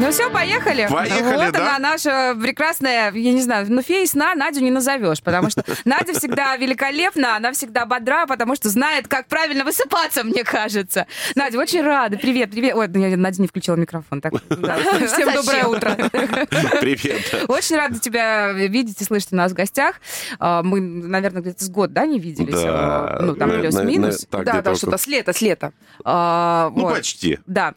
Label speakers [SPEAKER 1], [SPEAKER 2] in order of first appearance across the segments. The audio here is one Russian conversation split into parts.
[SPEAKER 1] Ну все, поехали.
[SPEAKER 2] Поехали,
[SPEAKER 1] вот
[SPEAKER 2] да?
[SPEAKER 1] она, наша прекрасная, я не знаю, ну фея сна Надю не назовешь, потому что Надя всегда великолепна, она всегда бодра, потому что знает, как правильно высыпаться, мне кажется. Надя, очень рада. Привет, привет. Ой, я, Надя не включила микрофон. Так, да. Всем доброе утро.
[SPEAKER 2] Привет.
[SPEAKER 1] Очень рада тебя видеть и слышать у нас в гостях. А, Мы, наверное, где-то с год, да, не виделись?
[SPEAKER 2] Да.
[SPEAKER 1] А, Ну, там
[SPEAKER 2] на-
[SPEAKER 1] плюс-минус. Да, да, что-то с лета, с лета. А,
[SPEAKER 2] Ну, почти.
[SPEAKER 1] Да.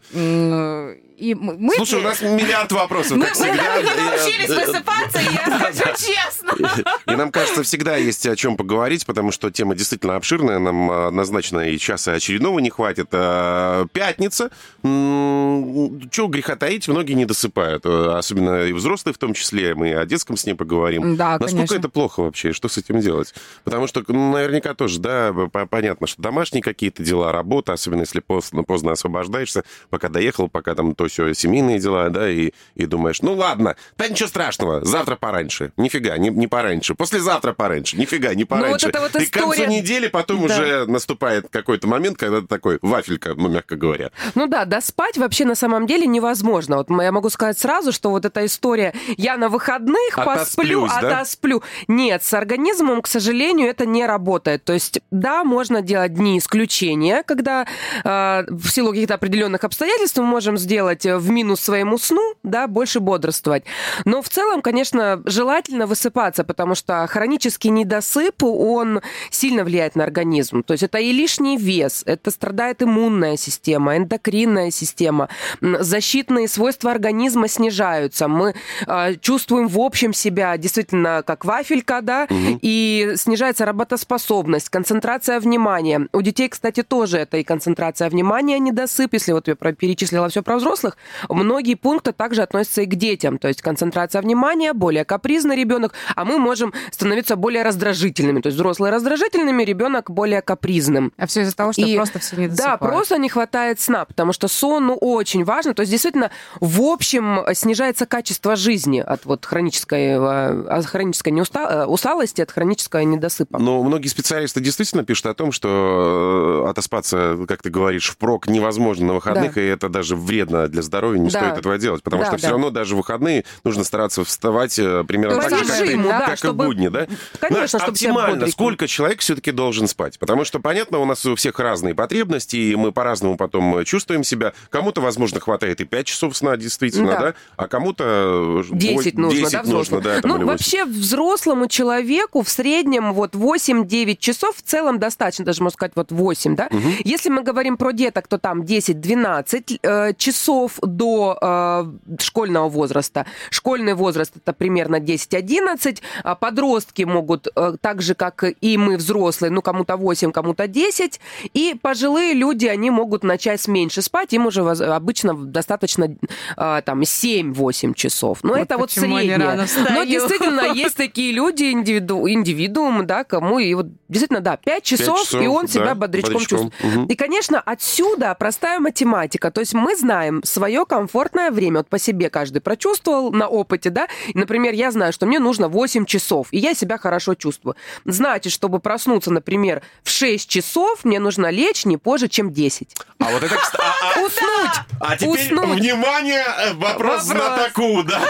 [SPEAKER 1] И мы...
[SPEAKER 2] Слушай, у нас миллиард вопросов,
[SPEAKER 1] мы, мы так не
[SPEAKER 2] И,
[SPEAKER 1] научились
[SPEAKER 2] э,
[SPEAKER 1] высыпаться, я скажу честно.
[SPEAKER 2] И нам кажется, всегда есть о чем поговорить, потому что тема действительно обширная. Нам а, однозначно и часа очередного не хватит. А, Пятница. Чего греха таить, многие не досыпают. Особенно и взрослые в том числе. Мы о детском сне поговорим.
[SPEAKER 1] Да,
[SPEAKER 2] Насколько
[SPEAKER 1] конечно.
[SPEAKER 2] это плохо вообще? Что с этим делать? Потому что ну, наверняка тоже, да, по- понятно, что домашние какие-то дела, работа, особенно если поздно, поздно освобождаешься, пока доехал, пока там то все семейные дела, да, и, и думаешь, ну ладно, да ничего страшного, завтра пораньше. Нифига, не, не пораньше. Послезавтра пораньше. Нифига, не пораньше.
[SPEAKER 1] Ну, вот вот
[SPEAKER 2] и к концу
[SPEAKER 1] история-
[SPEAKER 2] недели потом
[SPEAKER 1] Да.
[SPEAKER 2] уже наступает какой-то момент, когда ты такой, вафелька, ну, мягко говоря.
[SPEAKER 3] Ну да, доспать вообще на самом деле невозможно. Вот я могу сказать сразу, что вот эта история «я на выходных посплю,
[SPEAKER 2] Отосплюсь, да?
[SPEAKER 3] отосплю». Нет, с организмом, к сожалению, это не работает. То есть, да, можно делать дни исключения, когда э, в силу каких-то определенных обстоятельств мы можем сделать э, в минус своему сну, да, больше бодрствовать. Но в целом, конечно, желательно высыпаться, потому что хронический недосып, он сильно влияет на организм. То есть это и лишний вес, это страдает иммунная система, эндокринная система, защитные свойства организма снижаются. Мы э, чувствуем в общем себя действительно как вафелька, да, и снижается работоспособность, концентрация внимания. У детей, кстати, тоже это и концентрация внимания, недосып. Если вот я перечислила все про взрослых, многие пункты также относятся и к детям. То есть концентрация внимания, более капризный ребенок, а мы можем становиться более раздражительными. То есть взрослые раздражительными, ребенок более капризным.
[SPEAKER 1] А все из-за того, что
[SPEAKER 3] И-
[SPEAKER 1] просто все не
[SPEAKER 3] Да,
[SPEAKER 1] досыпают.
[SPEAKER 3] просто не хватает сна, потому что сон ну, очень важно. То есть, действительно, в общем, снижается качество жизни от вот хронической, э, от хронической неуста- э, усталости, от хронического недосыпа.
[SPEAKER 2] Но многие специалисты действительно пишут о том, что э, отоспаться, как ты говоришь, впрок невозможно на выходных,
[SPEAKER 3] Да.
[SPEAKER 2] и это даже вредно для здоровья, не
[SPEAKER 3] Да.
[SPEAKER 2] стоит этого делать, потому
[SPEAKER 3] Да,
[SPEAKER 2] что
[SPEAKER 3] да.
[SPEAKER 2] все равно даже в выходные нужно стараться вставать э, примерно
[SPEAKER 1] По
[SPEAKER 2] так же, как, и-
[SPEAKER 1] режиму, да,
[SPEAKER 2] как и
[SPEAKER 3] чтобы-
[SPEAKER 2] будни, да?
[SPEAKER 3] Конечно,
[SPEAKER 2] Знаешь,
[SPEAKER 3] чтобы себя
[SPEAKER 2] оптимально, сколько человек все-таки должен спать? Потому что, понятно, у нас у всех разные потребности, и мы по-разному потом э, чувствуем себя. Кому-то, возможно, хватает и 5 часов сна, действительно,
[SPEAKER 3] Да.
[SPEAKER 2] да? А кому-то... э,
[SPEAKER 3] 10 нужно,
[SPEAKER 2] 10
[SPEAKER 3] да, взрослому?
[SPEAKER 2] да,
[SPEAKER 3] ну, вообще, взрослому человеку в среднем вот 8-9 часов в целом достаточно, даже можно сказать вот 8, да? Если мы говорим про деток, то там 10-12 э, часов до э, школьного возраста. Школьный возраст это примерно 10-11. А Подростки могут э, так же, как и мы, взрослые, ну, кому-то 8, кому-то 10. И пожилые люди, они могут начать меньше спать, им уже обычно достаточно э, там 7-8 часов. Но
[SPEAKER 1] Вот
[SPEAKER 3] это вот среднее. Но действительно есть такие люди, индивиду, индивидуум, да, кому и вот действительно, да, 5 часов,
[SPEAKER 2] часов,
[SPEAKER 3] и он
[SPEAKER 2] да,
[SPEAKER 3] себя бодрячком,
[SPEAKER 2] бодрячком.
[SPEAKER 3] чувствует.
[SPEAKER 2] Мгм.
[SPEAKER 3] И, конечно, отсюда простая математика. То есть мы знаем свое комфортное время. Вот по себе каждый прочувствовал на опыте, да. Например, я знаю, что мне нужно 8 часов, и я себя хорошо чувствую. Значит, чтобы проснуться, например, в 6 часов, мне нужно лечь не позже, чем 10.
[SPEAKER 2] А вот это, а- а-
[SPEAKER 3] Уснуть!
[SPEAKER 2] А теперь,
[SPEAKER 3] Уснуть.
[SPEAKER 2] внимание, э, вопрос,
[SPEAKER 3] Вопрос.
[SPEAKER 2] знатоку, да.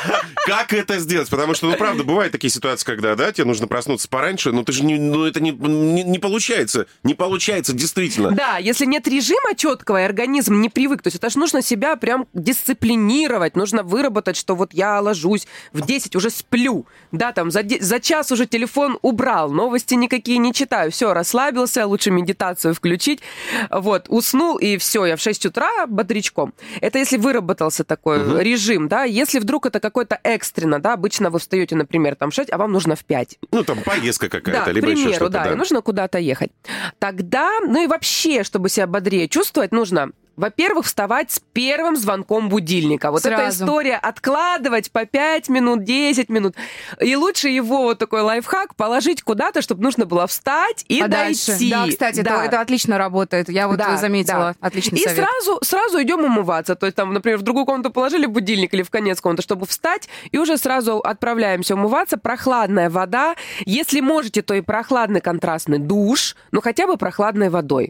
[SPEAKER 2] Как это сделать? Потому что, ну, правда, бывают такие ситуации, когда, да, тебе нужно проснуться пораньше, но ты же не, ну, это не, не, не получается. Не получается, действительно.
[SPEAKER 3] Да, если нет режима четкого, и организм не привык, то есть это же нужно себя прям дисциплинировать, нужно выработать, что вот я ложусь в 10, уже сплю, да, там за, за час уже телефон убрал, новости никакие не читаю, все, расслабился, лучше медитацию включить, вот, уснул, и все, я в 6 утра бодрячком. Это если выработался такой режим, да, если вдруг это какой-то экстренно, да, обычно вы встаете, например, там в 6, а вам нужно в 5.
[SPEAKER 2] Ну, там поездка какая-то,
[SPEAKER 3] Да,
[SPEAKER 2] либо
[SPEAKER 3] к
[SPEAKER 2] еще
[SPEAKER 3] примеру,
[SPEAKER 2] что-то.
[SPEAKER 3] да, и нужно куда-то ехать. Тогда, ну и вообще, чтобы себя бодрее чувствовать, нужно Во-первых, вставать с первым звонком будильника. Вот эта
[SPEAKER 1] Сразу.
[SPEAKER 3] история откладывать по 5 минут, 10 минут. И лучше его вот такой лайфхак положить куда-то, чтобы нужно было встать и
[SPEAKER 1] Подальше.
[SPEAKER 3] дойти.
[SPEAKER 1] Да, кстати, это-
[SPEAKER 3] Да.
[SPEAKER 1] Это, отлично работает. Я вот
[SPEAKER 3] Да,
[SPEAKER 1] заметила.
[SPEAKER 3] да.
[SPEAKER 1] Отличный
[SPEAKER 3] И
[SPEAKER 1] совет.
[SPEAKER 3] сразу, сразу идем умываться. То есть там, например, в другую комнату положили будильник или в конец комнаты, чтобы встать, и уже сразу отправляемся умываться. Прохладная вода. Если можете, то и прохладный контрастный душ, ну хотя бы прохладной водой.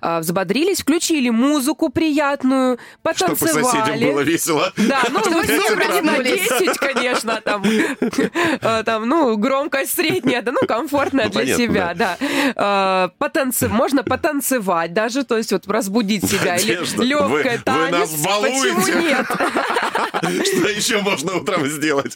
[SPEAKER 3] А, взбодрились, включили музыку приятную,
[SPEAKER 2] Чтобы
[SPEAKER 3] потанцевали.
[SPEAKER 2] соседям было весело.
[SPEAKER 3] Да, ну,
[SPEAKER 1] Чтобы
[SPEAKER 3] ну, на
[SPEAKER 1] проснулись.
[SPEAKER 3] 10, конечно, там, э, там, ну, громкость средняя, да, ну, комфортная
[SPEAKER 2] Ну,
[SPEAKER 3] для себя, да. Э, потанцы- Можно потанцевать даже, то есть вот разбудить себя, или
[SPEAKER 2] Надежда,
[SPEAKER 3] легкое
[SPEAKER 2] вы-
[SPEAKER 3] танец.
[SPEAKER 2] нас балуете.
[SPEAKER 3] Почему нет?
[SPEAKER 2] Что еще можно утром сделать?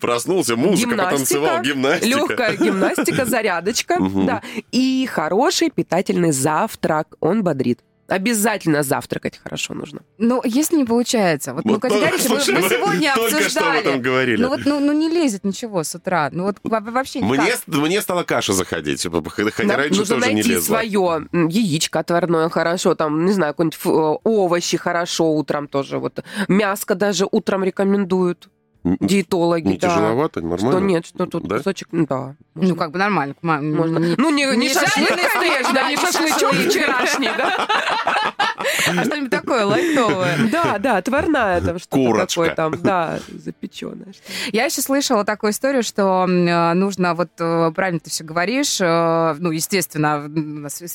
[SPEAKER 2] Проснулся, музыка, потанцевал, гимнастика.
[SPEAKER 3] Легкая гимнастика, зарядочка, да. И хороший питательный завтрак, он бодрит. Обязательно завтракать хорошо нужно.
[SPEAKER 1] Ну, если не получается. Вот, ну,
[SPEAKER 2] Вот только-
[SPEAKER 1] категорически мы, мы
[SPEAKER 2] мы
[SPEAKER 1] сегодня
[SPEAKER 2] только что об
[SPEAKER 1] обсуждали.
[SPEAKER 2] этом говорили.
[SPEAKER 1] Ну, вот, ну, ну, не лезет ничего с утра. Ну, вот во- вообще никак.
[SPEAKER 2] Мне, мне стала каша заходить, хотя
[SPEAKER 3] Да,
[SPEAKER 2] раньше
[SPEAKER 3] нужно
[SPEAKER 2] тоже не
[SPEAKER 3] найти
[SPEAKER 2] лезла.
[SPEAKER 3] свое яичко отварное хорошо, там, не знаю, какой-нибудь э, овощи хорошо утром тоже. Вот мяско даже утром рекомендуют диетологи.
[SPEAKER 2] Не
[SPEAKER 3] да.
[SPEAKER 2] тяжеловато, нормально?
[SPEAKER 3] Что нет, что тут
[SPEAKER 2] Да?
[SPEAKER 3] кусочек, ну, да.
[SPEAKER 1] Ну, как бы нормально. Ма-
[SPEAKER 3] Можно.
[SPEAKER 1] не-
[SPEAKER 3] Ну, не, не,
[SPEAKER 1] не
[SPEAKER 3] шашлык, конечно,
[SPEAKER 1] да,
[SPEAKER 3] не шашлычок вчерашний, да?
[SPEAKER 1] А что-нибудь такое лайтовое.
[SPEAKER 3] Да, да, отварная там что-то такое там, да, запеченное.
[SPEAKER 1] Я еще слышала такую историю, что э, нужно, вот э, правильно ты все говоришь, э, ну, естественно, специалист,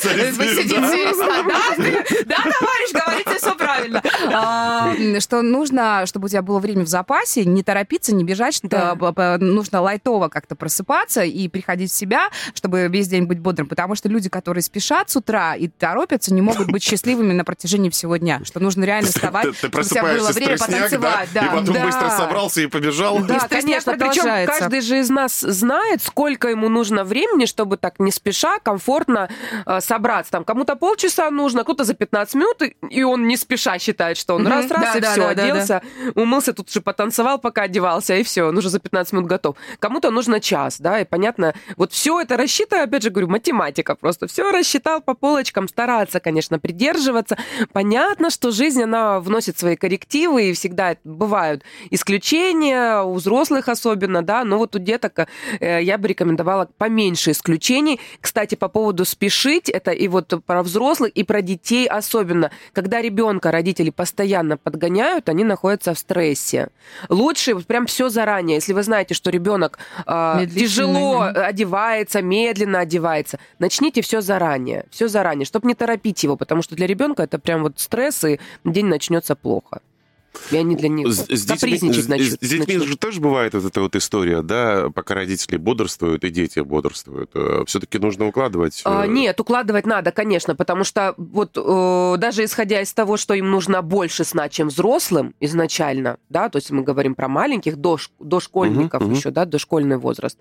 [SPEAKER 2] Специалист
[SPEAKER 1] э,
[SPEAKER 2] есть,
[SPEAKER 1] сидит
[SPEAKER 2] да.
[SPEAKER 1] товарищ, говорите все правильно. А, Что нужно, чтобы у тебя было время в запасе, не торопиться, не бежать, что
[SPEAKER 3] Да.
[SPEAKER 1] нужно лайтово как-то просыпаться и приходить в себя, чтобы весь день быть бодрым, потому что люди, которые спешат с утра и торопятся, не могут быть счастливыми на протяжении всего дня, что нужно реально вставать,
[SPEAKER 2] Ты, ты
[SPEAKER 1] чтобы у тебя было время потанцевать. Да,
[SPEAKER 2] и потом
[SPEAKER 3] Да.
[SPEAKER 2] быстро собрался и побежал.
[SPEAKER 1] Да.
[SPEAKER 3] Конечно. Причем каждый же из нас знает, сколько ему нужно времени, чтобы так не спеша, комфортно э, собраться. Там кому-то полчаса нужно, кто-то за 15 минут, и- он не спеша считает, что он раз-раз
[SPEAKER 1] Да,
[SPEAKER 3] и
[SPEAKER 1] да,
[SPEAKER 3] все,
[SPEAKER 1] да, да,
[SPEAKER 3] оделся, умылся, тут же потанцевал, пока одевался, и все, он уже за 15 минут готов. Кому-то нужно час, да, и понятно, вот все это рассчитано, опять же говорю, математика просто. Все рассчитал по полочкам, стараться, конечно, придерживаться. Понятно, что жизнь, она вносит свои коррективы, и всегда бывают исключения, у взрослых особенно, да, но вот у деток э, я бы рекомендовала поменьше исключений. Кстати, по поводу спешить, это и вот про взрослых, и про детей особенно. Когда ребенка родители постоянно подгоняют, они находятся в стрессе. Лучше вот прям все заранее. Если вы знаете, что ребенок э,
[SPEAKER 1] Медлительный,
[SPEAKER 3] тяжело одевается, медленно одевается, начните все заранее, все заранее, чтобы не торопить его, потому что для ребенка это прям вот стресс, и день начнется плохо. И они для них
[SPEAKER 2] С, с детьми,
[SPEAKER 3] капризничать
[SPEAKER 2] с-
[SPEAKER 3] начнут.
[SPEAKER 2] с детьми
[SPEAKER 3] начнут.
[SPEAKER 2] же тоже бывает вот эта вот история, да, пока родители бодрствуют и дети бодрствуют. Все-таки нужно укладывать.
[SPEAKER 3] А,
[SPEAKER 2] э,
[SPEAKER 3] Нет, укладывать надо, конечно, потому что вот э, даже исходя из того, что им нужно больше сна, чем взрослым изначально, да, то есть мы говорим про маленьких, дош- дошкольников
[SPEAKER 2] мгм.
[SPEAKER 3] еще, да, дошкольный возраст,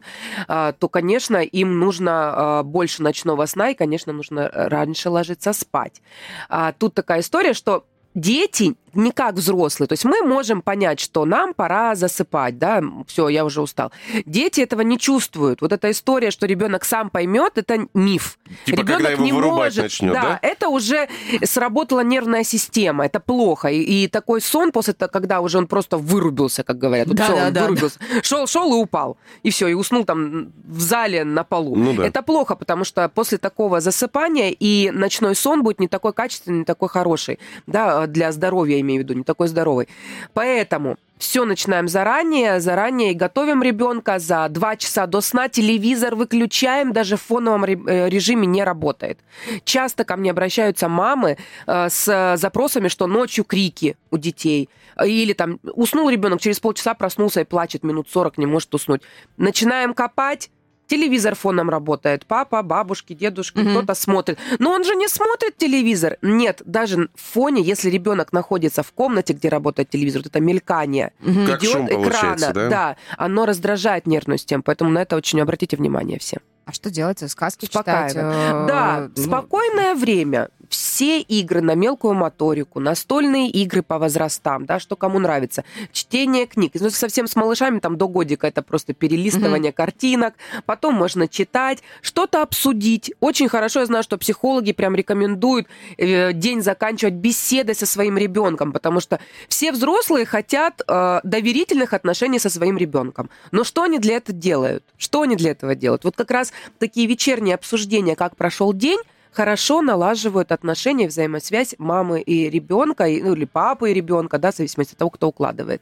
[SPEAKER 3] а, то, конечно, им нужно а, больше ночного сна, и, конечно, нужно раньше ложиться спать. А, Тут такая история, что дети не как взрослые. То есть мы можем понять, что нам пора засыпать, да, все, я уже устал. Дети этого не чувствуют. Вот эта история, что ребенок сам поймет, это миф.
[SPEAKER 2] Типа, когда
[SPEAKER 3] Ребенок
[SPEAKER 2] его
[SPEAKER 3] не
[SPEAKER 2] вырубать
[SPEAKER 3] может,
[SPEAKER 2] начнет,
[SPEAKER 3] да,
[SPEAKER 2] да?
[SPEAKER 3] это уже сработала нервная система, это плохо. И, и такой сон после того, когда уже он просто вырубился, как говорят. Вот
[SPEAKER 1] Да,
[SPEAKER 3] всё,
[SPEAKER 1] да,
[SPEAKER 3] он
[SPEAKER 1] да,
[SPEAKER 3] вырубился. Шел, шел и упал. И все, и уснул там в зале на полу.
[SPEAKER 2] Ну да.
[SPEAKER 3] Это плохо, потому что после такого засыпания и ночной сон будет не такой качественный, не такой хороший, да, для здоровья, имею в виду, не такой здоровый. Поэтому все начинаем заранее, заранее готовим ребенка за два часа до сна. Телевизор выключаем, даже в фоновом э, режиме не работает. Часто ко мне обращаются мамы э, с запросами, что ночью крики у детей. Или там уснул ребенок, через полчаса проснулся и плачет минут 40, не может уснуть. Начинаем копать, Телевизор фоном работает. Папа, бабушки, дедушки,
[SPEAKER 1] Мгм.
[SPEAKER 3] кто-то смотрит. Но он же не смотрит телевизор. Нет, даже в фоне, если ребенок находится в комнате, где работает телевизор, вот это мелькание.
[SPEAKER 2] Как
[SPEAKER 3] идет экрана,
[SPEAKER 2] да?
[SPEAKER 3] оно раздражает нервную систему, поэтому на это очень обратите внимание все.
[SPEAKER 1] А что делать? Сказки
[SPEAKER 3] Спокойно.
[SPEAKER 1] читать? э,
[SPEAKER 3] да,
[SPEAKER 1] ну,
[SPEAKER 3] спокойное время. все игры на мелкую моторику, настольные игры по возрастам, да, что кому нравится, чтение книг. Ну, совсем с малышами, там, до годика это просто перелистывание mm-hmm. картинок, потом можно читать, что-то обсудить. Очень хорошо, я знаю, что психологи прям рекомендуют э, день заканчивать беседой со своим ребенком, потому что все взрослые хотят э, доверительных отношений со своим ребенком. Но что они для этого делают? Что они для этого делают? Вот как раз такие вечерние обсуждения, как прошел день, хорошо налаживают отношения, взаимосвязь мамы и ребенка, ну или папы и ребенка, да, в зависимости от того, кто укладывает.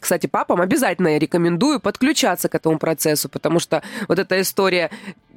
[SPEAKER 3] Кстати, папам обязательно я рекомендую подключаться к этому процессу, потому что вот эта история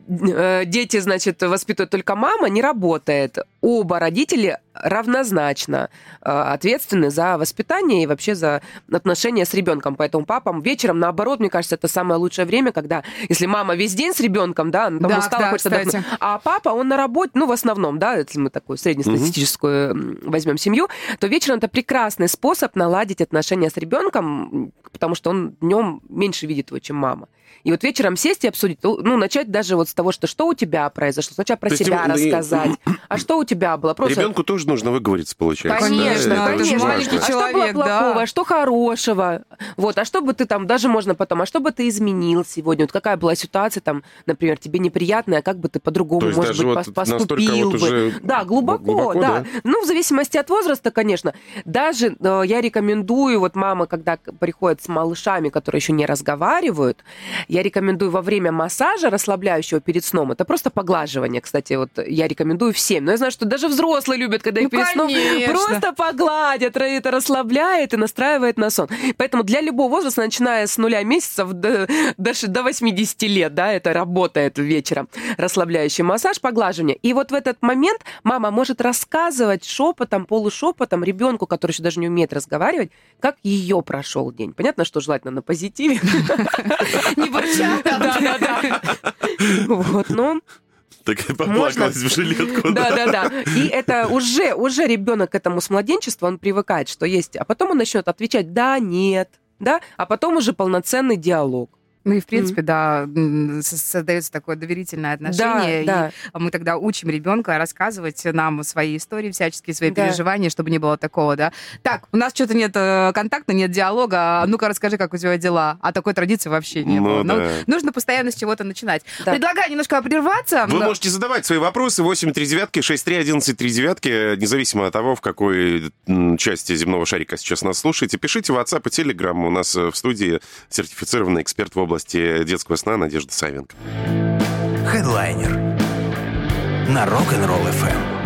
[SPEAKER 3] Э, дети, значит, воспитывают только мама, не работает. Оба родители равнозначно э, ответственны за воспитание и вообще за отношения с ребенком. Поэтому папам вечером, наоборот, мне кажется, это самое лучшее время, когда, если мама весь день с ребенком, да, она там да, устала, да, хочется отдохнуть, а папа, он на работе, ну, в основном, да, если мы такую среднестатистическую угу. возьмем семью, то вечером это прекрасный способ наладить отношения с ребенком, потому что он днем меньше видит его, чем мама. И вот вечером сесть и обсудить, ну, начать даже вот с того, что что у тебя произошло, сначала про То себя ему, рассказать, и... а что у тебя было.
[SPEAKER 2] Просто... Ребенку тоже нужно выговориться, получается.
[SPEAKER 1] Конечно,
[SPEAKER 2] да,
[SPEAKER 1] конечно. Это маленький
[SPEAKER 3] а
[SPEAKER 1] человек,
[SPEAKER 3] что было плохого,
[SPEAKER 1] да.
[SPEAKER 3] а что хорошего. Вот, а что бы ты там, даже можно потом, а что бы ты изменил сегодня? Вот какая была ситуация там, например, тебе неприятная, а как бы ты по-другому, может быть, вот поступил вот бы. Да, глубоко, глубоко да. да. Ну, в зависимости от возраста, конечно. Даже э, я рекомендую, вот мамы, когда приходят с малышами, которые еще не разговаривают, я рекомендую во время массажа расслабляющего перед сном, это просто поглаживание, кстати, вот я рекомендую всем. Но я знаю, что даже взрослые любят, когда их ну, перед сном просто погладят, это расслабляет и настраивает на сон. Поэтому для любого возраста, начиная с нуля месяцев до, до, до 80 лет, да, это работает вечером. Расслабляющий массаж, поглаживание. И вот в этот момент мама может рассказывать шепотом, полушепотом ребенку, который еще даже не умеет разговаривать, как ее прошел день. Понятно, что желательно на позитиве.
[SPEAKER 1] Не бурча. Да, да, да.
[SPEAKER 3] Вот, но
[SPEAKER 2] так поплакалась в жилетку.
[SPEAKER 3] Да, да, да. И это уже, уже ребенок к этому с младенчества, он привыкает, что есть. А потом он начнет отвечать да, нет, да, а потом уже полноценный диалог.
[SPEAKER 1] Ну и, в принципе, mm. да, создается такое доверительное отношение. Да, и да. мы тогда учим ребенка рассказывать нам свои истории, всяческие свои да. переживания, чтобы не было такого, да. Так, у нас что-то нет э, контакта, нет диалога. А ну-ка расскажи, как у тебя дела. А такой традиции вообще не ну, было. Да. Но нужно постоянно с чего-то начинать. Да. Предлагаю немножко прерваться.
[SPEAKER 2] Вы но... можете задавать свои вопросы 8 3 девятки, 6 3 11 3 девятки, независимо от того, в какой части земного шарика сейчас нас слушаете. Пишите в WhatsApp и Telegram. У нас э, в студии сертифицированный эксперт в области области детского сна Надежда Савенко.
[SPEAKER 4] Хедлайнер на Rock'n'Roll FM.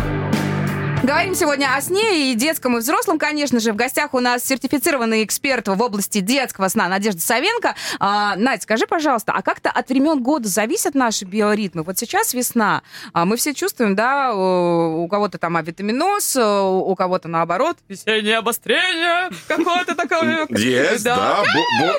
[SPEAKER 1] Говорим сегодня о сне и детском, и взрослом, конечно же. В гостях у нас сертифицированный эксперт в области детского сна Надежда Савенко. А, Надь, скажи, пожалуйста, а как-то от времен года зависят наши биоритмы? Вот сейчас весна, а мы все чувствуем, да, у кого-то там авитаминоз, у кого-то наоборот, весеннее обострение какое-то такое.
[SPEAKER 2] Есть, да,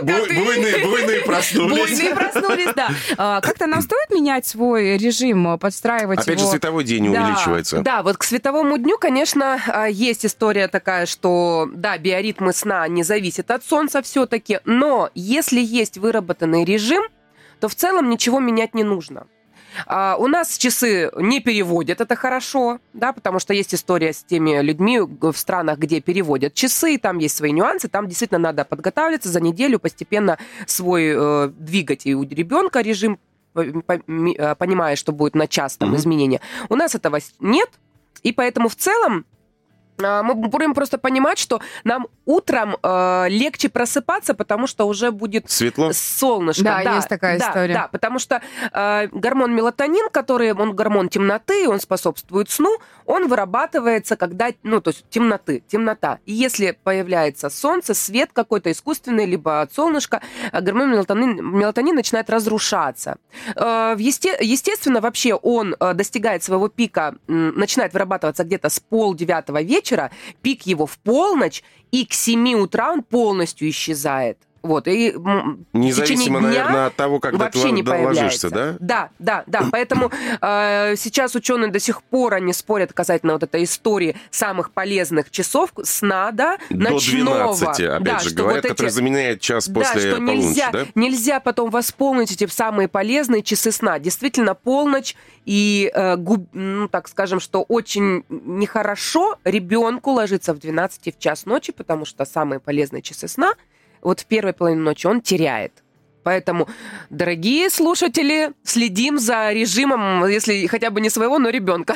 [SPEAKER 2] буйные, буйные проснулись.
[SPEAKER 1] Буйные проснулись, да. А, как-то нам стоит менять свой режим, подстраивать
[SPEAKER 2] Опять же, световой день увеличивается.
[SPEAKER 3] Да, вот к световому дню конечно, а, есть история такая, что, да, биоритмы сна не зависят от солнца все-таки, но если есть выработанный режим, то в целом ничего менять не нужно. А, у нас часы не переводят, это хорошо, да, потому что есть история с теми людьми в странах, где переводят часы, там есть свои нюансы, там действительно надо подготавливаться за неделю, постепенно свой э, двигать и у ребенка режим э, понимая, что будет на час там mm-hmm. изменения. У нас этого нет, и поэтому в целом мы будем просто понимать, что нам утром э, легче просыпаться, потому что уже будет
[SPEAKER 2] светло,
[SPEAKER 3] солнышко.
[SPEAKER 1] Да, да есть такая
[SPEAKER 3] да,
[SPEAKER 1] история.
[SPEAKER 3] Да, потому что э, гормон мелатонин, который он гормон темноты, он способствует сну, он вырабатывается, когда, ну, то есть темноты, темнота. И если появляется солнце, свет какой-то искусственный, либо от солнышка, э, гормон мелатонин, мелатонин начинает разрушаться. Э, есте, естественно, вообще он э, достигает своего пика, э, начинает вырабатываться где-то с полдевятого вечера, пик его в полночь, и к 7 утра он полностью исчезает. Вот, и
[SPEAKER 2] Независимо,
[SPEAKER 3] дня
[SPEAKER 2] наверное, от того, когда
[SPEAKER 3] вообще
[SPEAKER 2] ты
[SPEAKER 3] не появляется.
[SPEAKER 2] да?
[SPEAKER 3] Да, да, да. Поэтому э, сейчас ученые до сих пор они спорят касательно вот этой истории самых полезных часов сна, да,
[SPEAKER 2] До
[SPEAKER 3] ночного.
[SPEAKER 2] 12, опять
[SPEAKER 3] да,
[SPEAKER 2] же,
[SPEAKER 3] что
[SPEAKER 2] говорят,
[SPEAKER 3] вот эти-
[SPEAKER 2] который заменяет час
[SPEAKER 3] да,
[SPEAKER 2] после
[SPEAKER 3] что
[SPEAKER 2] полуночи,
[SPEAKER 3] нельзя,
[SPEAKER 2] да?
[SPEAKER 3] нельзя потом восполнить эти самые полезные часы сна. Действительно, полночь и, э, губ- ну, так скажем, что очень нехорошо ребенку ложиться в 12 в час ночи, потому что самые полезные часы сна вот в первой половине ночи он теряет. Поэтому, дорогие слушатели, следим за режимом, если хотя бы не своего, но ребенка.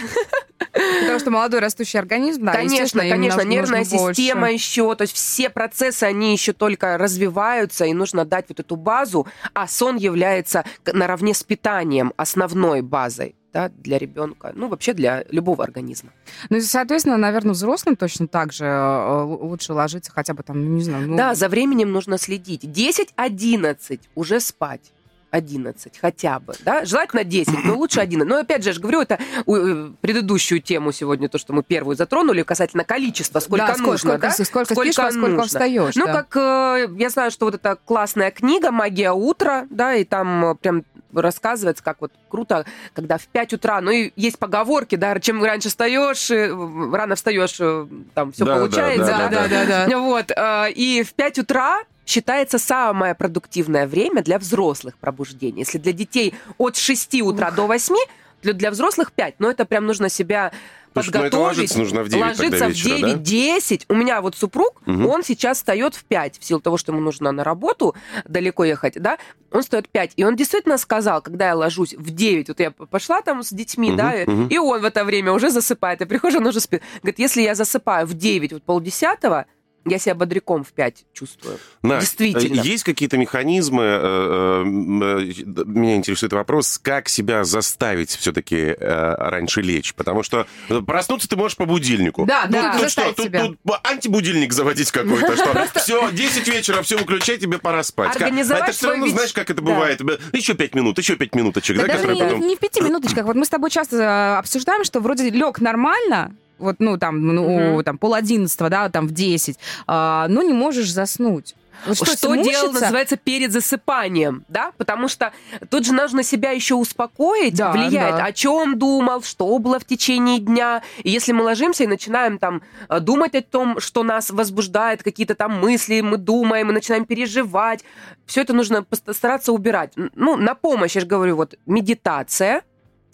[SPEAKER 1] Потому что молодой растущий организм, да,
[SPEAKER 3] конечно, конечно, нервная
[SPEAKER 1] нужно больше.
[SPEAKER 3] система еще, то есть все процессы, они еще только развиваются, и нужно дать вот эту базу, а сон является наравне с питанием основной базой да, для ребенка, ну вообще для любого организма.
[SPEAKER 1] Ну, и, соответственно, наверное, взрослым точно так же э, лучше ложиться хотя бы там, не знаю, ну,
[SPEAKER 3] Да, за временем нужно следить. 10-11 уже спать. 11 хотя бы, да, желательно 10, но лучше 11. Но опять же, я же говорю, это э, предыдущую тему сегодня, то, что мы первую затронули, касательно количества, сколько
[SPEAKER 1] да, сколько,
[SPEAKER 3] нужно,
[SPEAKER 1] сколько,
[SPEAKER 3] да?
[SPEAKER 1] сколько, спишь, во сколько
[SPEAKER 3] нужно.
[SPEAKER 1] встаешь.
[SPEAKER 3] Ну,
[SPEAKER 1] да.
[SPEAKER 3] как э, я знаю, что вот эта классная книга «Магия утра», да, и там прям рассказывается, как вот круто, когда в 5 утра, ну и есть поговорки, да, чем раньше встаешь, э, рано встаешь, э, там все
[SPEAKER 2] Да,
[SPEAKER 3] получается,
[SPEAKER 2] да,
[SPEAKER 1] да, да, да, да.
[SPEAKER 3] Вот, э, и в 5 утра считается самое продуктивное время для взрослых пробуждений. Если для детей от 6 утра до 8, для, для взрослых 5. Но это прям нужно себя
[SPEAKER 2] Ну
[SPEAKER 3] подготовить.
[SPEAKER 2] ложиться нужно в 9
[SPEAKER 3] ложиться
[SPEAKER 2] тогда
[SPEAKER 3] в
[SPEAKER 2] вечера, да?
[SPEAKER 3] 9-10. У меня вот супруг,
[SPEAKER 2] Мгм.
[SPEAKER 3] он сейчас встает в 5, в силу того, что ему нужно на работу далеко ехать, да, он встает в 5. И он действительно сказал, когда я ложусь в 9, вот я пошла там с детьми,
[SPEAKER 2] Мгм,
[SPEAKER 3] да, и-
[SPEAKER 2] мгм.
[SPEAKER 3] и он в это время уже засыпает. Я прихожу, он уже спит. Говорит, если я засыпаю в 9, вот полдесятого, я себя бодряком в 5 чувствую.
[SPEAKER 2] Настя,
[SPEAKER 3] Действительно.
[SPEAKER 2] э, Есть какие-то механизмы, э, э, э, меня интересует вопрос, как себя заставить все-таки раньше лечь? Потому что э, проснуться ты можешь по будильнику.
[SPEAKER 1] Да,
[SPEAKER 2] Ну,
[SPEAKER 1] да,
[SPEAKER 2] тут
[SPEAKER 1] заставить
[SPEAKER 2] что, тут,
[SPEAKER 1] себя.
[SPEAKER 2] тут антибудильник заводить какой-то, что все, 10 вечера, все, выключай, тебе пора спать. А это все равно, знаешь, как это
[SPEAKER 3] Да.
[SPEAKER 2] бывает. Еще 5 минут, еще 5 минуточек,
[SPEAKER 1] Да
[SPEAKER 2] да,
[SPEAKER 1] даже не, в пяти минуточках. Вот мы с тобой часто э, обсуждаем, что вроде лег нормально, вот, ну, там, ну,
[SPEAKER 3] Мгм.
[SPEAKER 1] там, пол одиннадцатого, да, там, в десять, а, но не можешь заснуть. Вот
[SPEAKER 3] Что,
[SPEAKER 1] что,
[SPEAKER 3] делать,
[SPEAKER 1] мучиться?
[SPEAKER 3] называется, перед засыпанием, да? Потому что тут же нужно себя еще успокоить,
[SPEAKER 1] Да,
[SPEAKER 3] влияет,
[SPEAKER 1] да.
[SPEAKER 3] о чем думал, что было в течение дня. И если мы ложимся и начинаем там э, думать о том, что нас возбуждает, какие-то там мысли, мы думаем, мы начинаем переживать, все это нужно пост- стараться убирать. Ну, на помощь, я же говорю, вот медитация,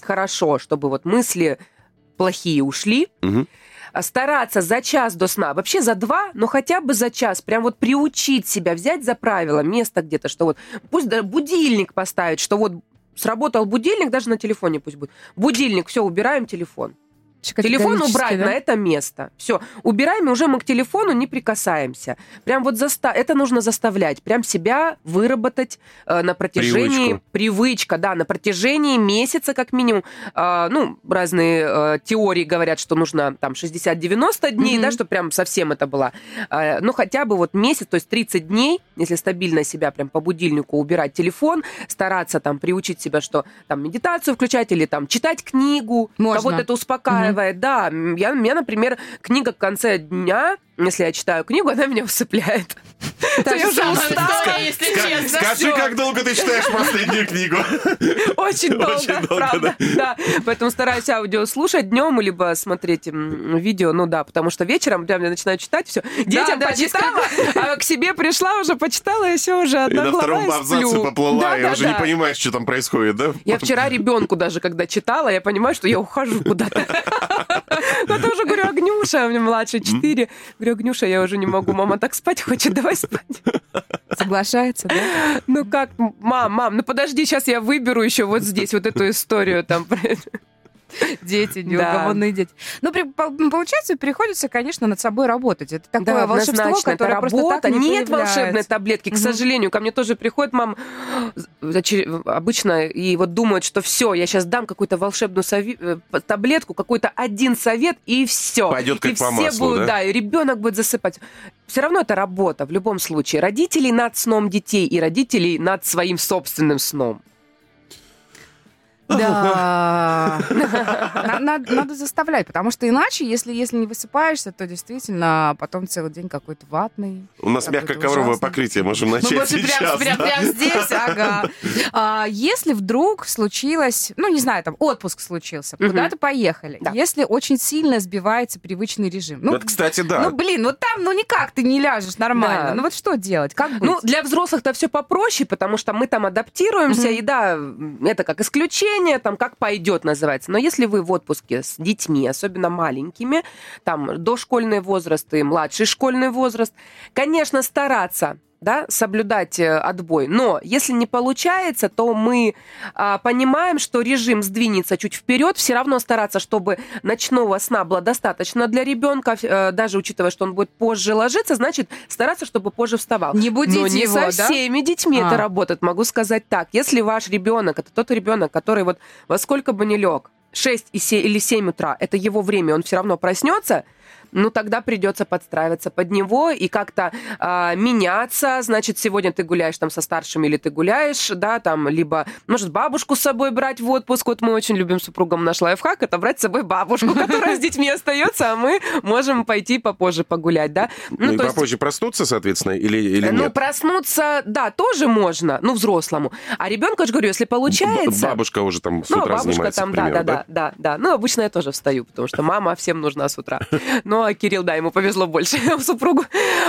[SPEAKER 3] хорошо, чтобы вот мысли плохие ушли, а стараться за час до сна, вообще за два, но хотя бы за час, прям вот приучить себя, взять за правило место где-то, что вот пусть будильник поставить, что вот сработал будильник, даже на телефоне пусть будет. Будильник, все, убираем телефон. Телефон убрать
[SPEAKER 1] да?
[SPEAKER 3] на это место. Все, убираем, и уже мы к телефону не прикасаемся. Прям вот заста... это нужно заставлять, прям себя выработать э, на протяжении...
[SPEAKER 2] Привычку.
[SPEAKER 3] Привычка, да, на протяжении месяца как минимум. А, ну, разные э, теории говорят, что нужно там 60-90 дней,
[SPEAKER 1] Мгм.
[SPEAKER 3] да, чтобы прям совсем это было. А, ну, хотя бы вот месяц, то есть 30 дней, если стабильно себя прям по будильнику убирать телефон, стараться там приучить себя, что там медитацию включать или там читать книгу,
[SPEAKER 1] Можно.
[SPEAKER 3] кого-то это успокаивает. Да, м, я, меня, например, книга в конце дня, если я читаю книгу, она меня усыпляет.
[SPEAKER 1] Та
[SPEAKER 3] Я
[SPEAKER 1] же
[SPEAKER 3] уже устала.
[SPEAKER 1] если
[SPEAKER 2] Ска-
[SPEAKER 1] честно.
[SPEAKER 2] Скажи, как долго ты читаешь последнюю книгу?
[SPEAKER 3] Очень долго,
[SPEAKER 2] Очень долго,
[SPEAKER 3] правда. Да. Поэтому стараюсь аудио слушать днем, либо смотреть видео. Ну да, потому что вечером прям я начинаю читать все. Детям
[SPEAKER 1] да,
[SPEAKER 3] почитала, а к себе пришла уже, почитала, и все уже
[SPEAKER 2] И
[SPEAKER 3] одна
[SPEAKER 2] на
[SPEAKER 3] глава
[SPEAKER 2] втором
[SPEAKER 3] и
[SPEAKER 2] абзаце
[SPEAKER 3] сплю.
[SPEAKER 2] поплыла,
[SPEAKER 3] Да,
[SPEAKER 2] и
[SPEAKER 3] да,
[SPEAKER 2] уже не понимаешь, что там происходит, да?
[SPEAKER 3] Я вчера ребенку даже, когда читала, я понимаю, что я ухожу куда-то. Я тоже говорю, Агнюша, у меня младше 4. Говорю, Агнюша, я уже не могу, мама так спать хочет, давай спать.
[SPEAKER 1] Соглашается, да?
[SPEAKER 3] Ну как, мам, мам, ну подожди, сейчас я выберу еще вот здесь вот эту историю там.
[SPEAKER 1] Дети, неугомонные дети. Ну, получается, приходится, конечно, над собой работать. Это такое волшебство, которое просто так не
[SPEAKER 3] Нет волшебной таблетки, к сожалению. Ко мне тоже приходит мам обычно и вот думают, что все, я сейчас дам какую-то волшебную э, таблетку, какой-то один совет и все.
[SPEAKER 2] Пойдет как
[SPEAKER 3] и
[SPEAKER 2] по
[SPEAKER 3] все
[SPEAKER 2] маслу,
[SPEAKER 3] будут,
[SPEAKER 2] да?
[SPEAKER 3] да, и ребенок будет засыпать. Все равно это работа в любом случае. Родителей над сном детей и родителей над своим собственным сном.
[SPEAKER 1] Да. На- Надо, надо заставлять, потому что иначе, если, если не высыпаешься, то действительно потом целый день какой-то ватный.
[SPEAKER 2] У нас мягко-ковровое покрытие, можем
[SPEAKER 1] Мы
[SPEAKER 2] начать
[SPEAKER 1] можем
[SPEAKER 2] сейчас.
[SPEAKER 1] прям, прям, прям здесь, ага. А, если вдруг случилось, ну, не знаю, там, отпуск случился, куда-то поехали,
[SPEAKER 3] Да.
[SPEAKER 1] если очень сильно сбивается привычный режим. Ну,
[SPEAKER 2] Вот, кстати, да.
[SPEAKER 1] ну, блин, вот там, ну, никак ты не ляжешь нормально.
[SPEAKER 3] Да.
[SPEAKER 1] Ну, вот что делать? Как быть?
[SPEAKER 3] Ну, для взрослых-то все попроще, потому что мы там адаптируемся, и да, это как исключение, там как пойдет называется. Но если вы в отпуске с детьми, особенно маленькими, там дошкольный возраст и младший школьный возраст, конечно, стараться да, соблюдать э, отбой. Но если не получается, то мы а, понимаем, что режим сдвинется чуть вперед, все равно стараться, чтобы ночного сна было достаточно для ребенка, э, даже учитывая, что он будет позже ложиться, значит стараться, чтобы позже вставал.
[SPEAKER 1] Не будить
[SPEAKER 3] Но не
[SPEAKER 1] его,
[SPEAKER 3] со
[SPEAKER 1] да?
[SPEAKER 3] всеми детьми
[SPEAKER 1] А.
[SPEAKER 3] это работает, могу сказать так. Если ваш ребенок, это тот ребенок, который вот во сколько бы ни лег, 6 и се- или 7 утра, это его время, он все равно проснется, ну тогда придется подстраиваться под него и как-то а, меняться. Значит, сегодня ты гуляешь там со старшими или ты гуляешь, да, там, либо, может, бабушку с собой брать в отпуск. Вот мы очень любим супругом наш лайфхак, это брать с собой бабушку, которая с детьми остается, а мы можем пойти попозже погулять, да.
[SPEAKER 2] Ну, и
[SPEAKER 3] то есть-
[SPEAKER 2] попозже проснуться, соответственно, или, или
[SPEAKER 3] ну,
[SPEAKER 2] нет?
[SPEAKER 3] проснуться, да, тоже можно, ну, взрослому. А ребенку, я же говорю, если получается...
[SPEAKER 2] Бабушка уже там с
[SPEAKER 3] ну,
[SPEAKER 2] утра занимается,
[SPEAKER 3] там, да, да, да, да, да. Ну, обычно я тоже встаю, потому что мама всем нужна с утра. Ну, Кирилл, да, ему повезло больше супругу.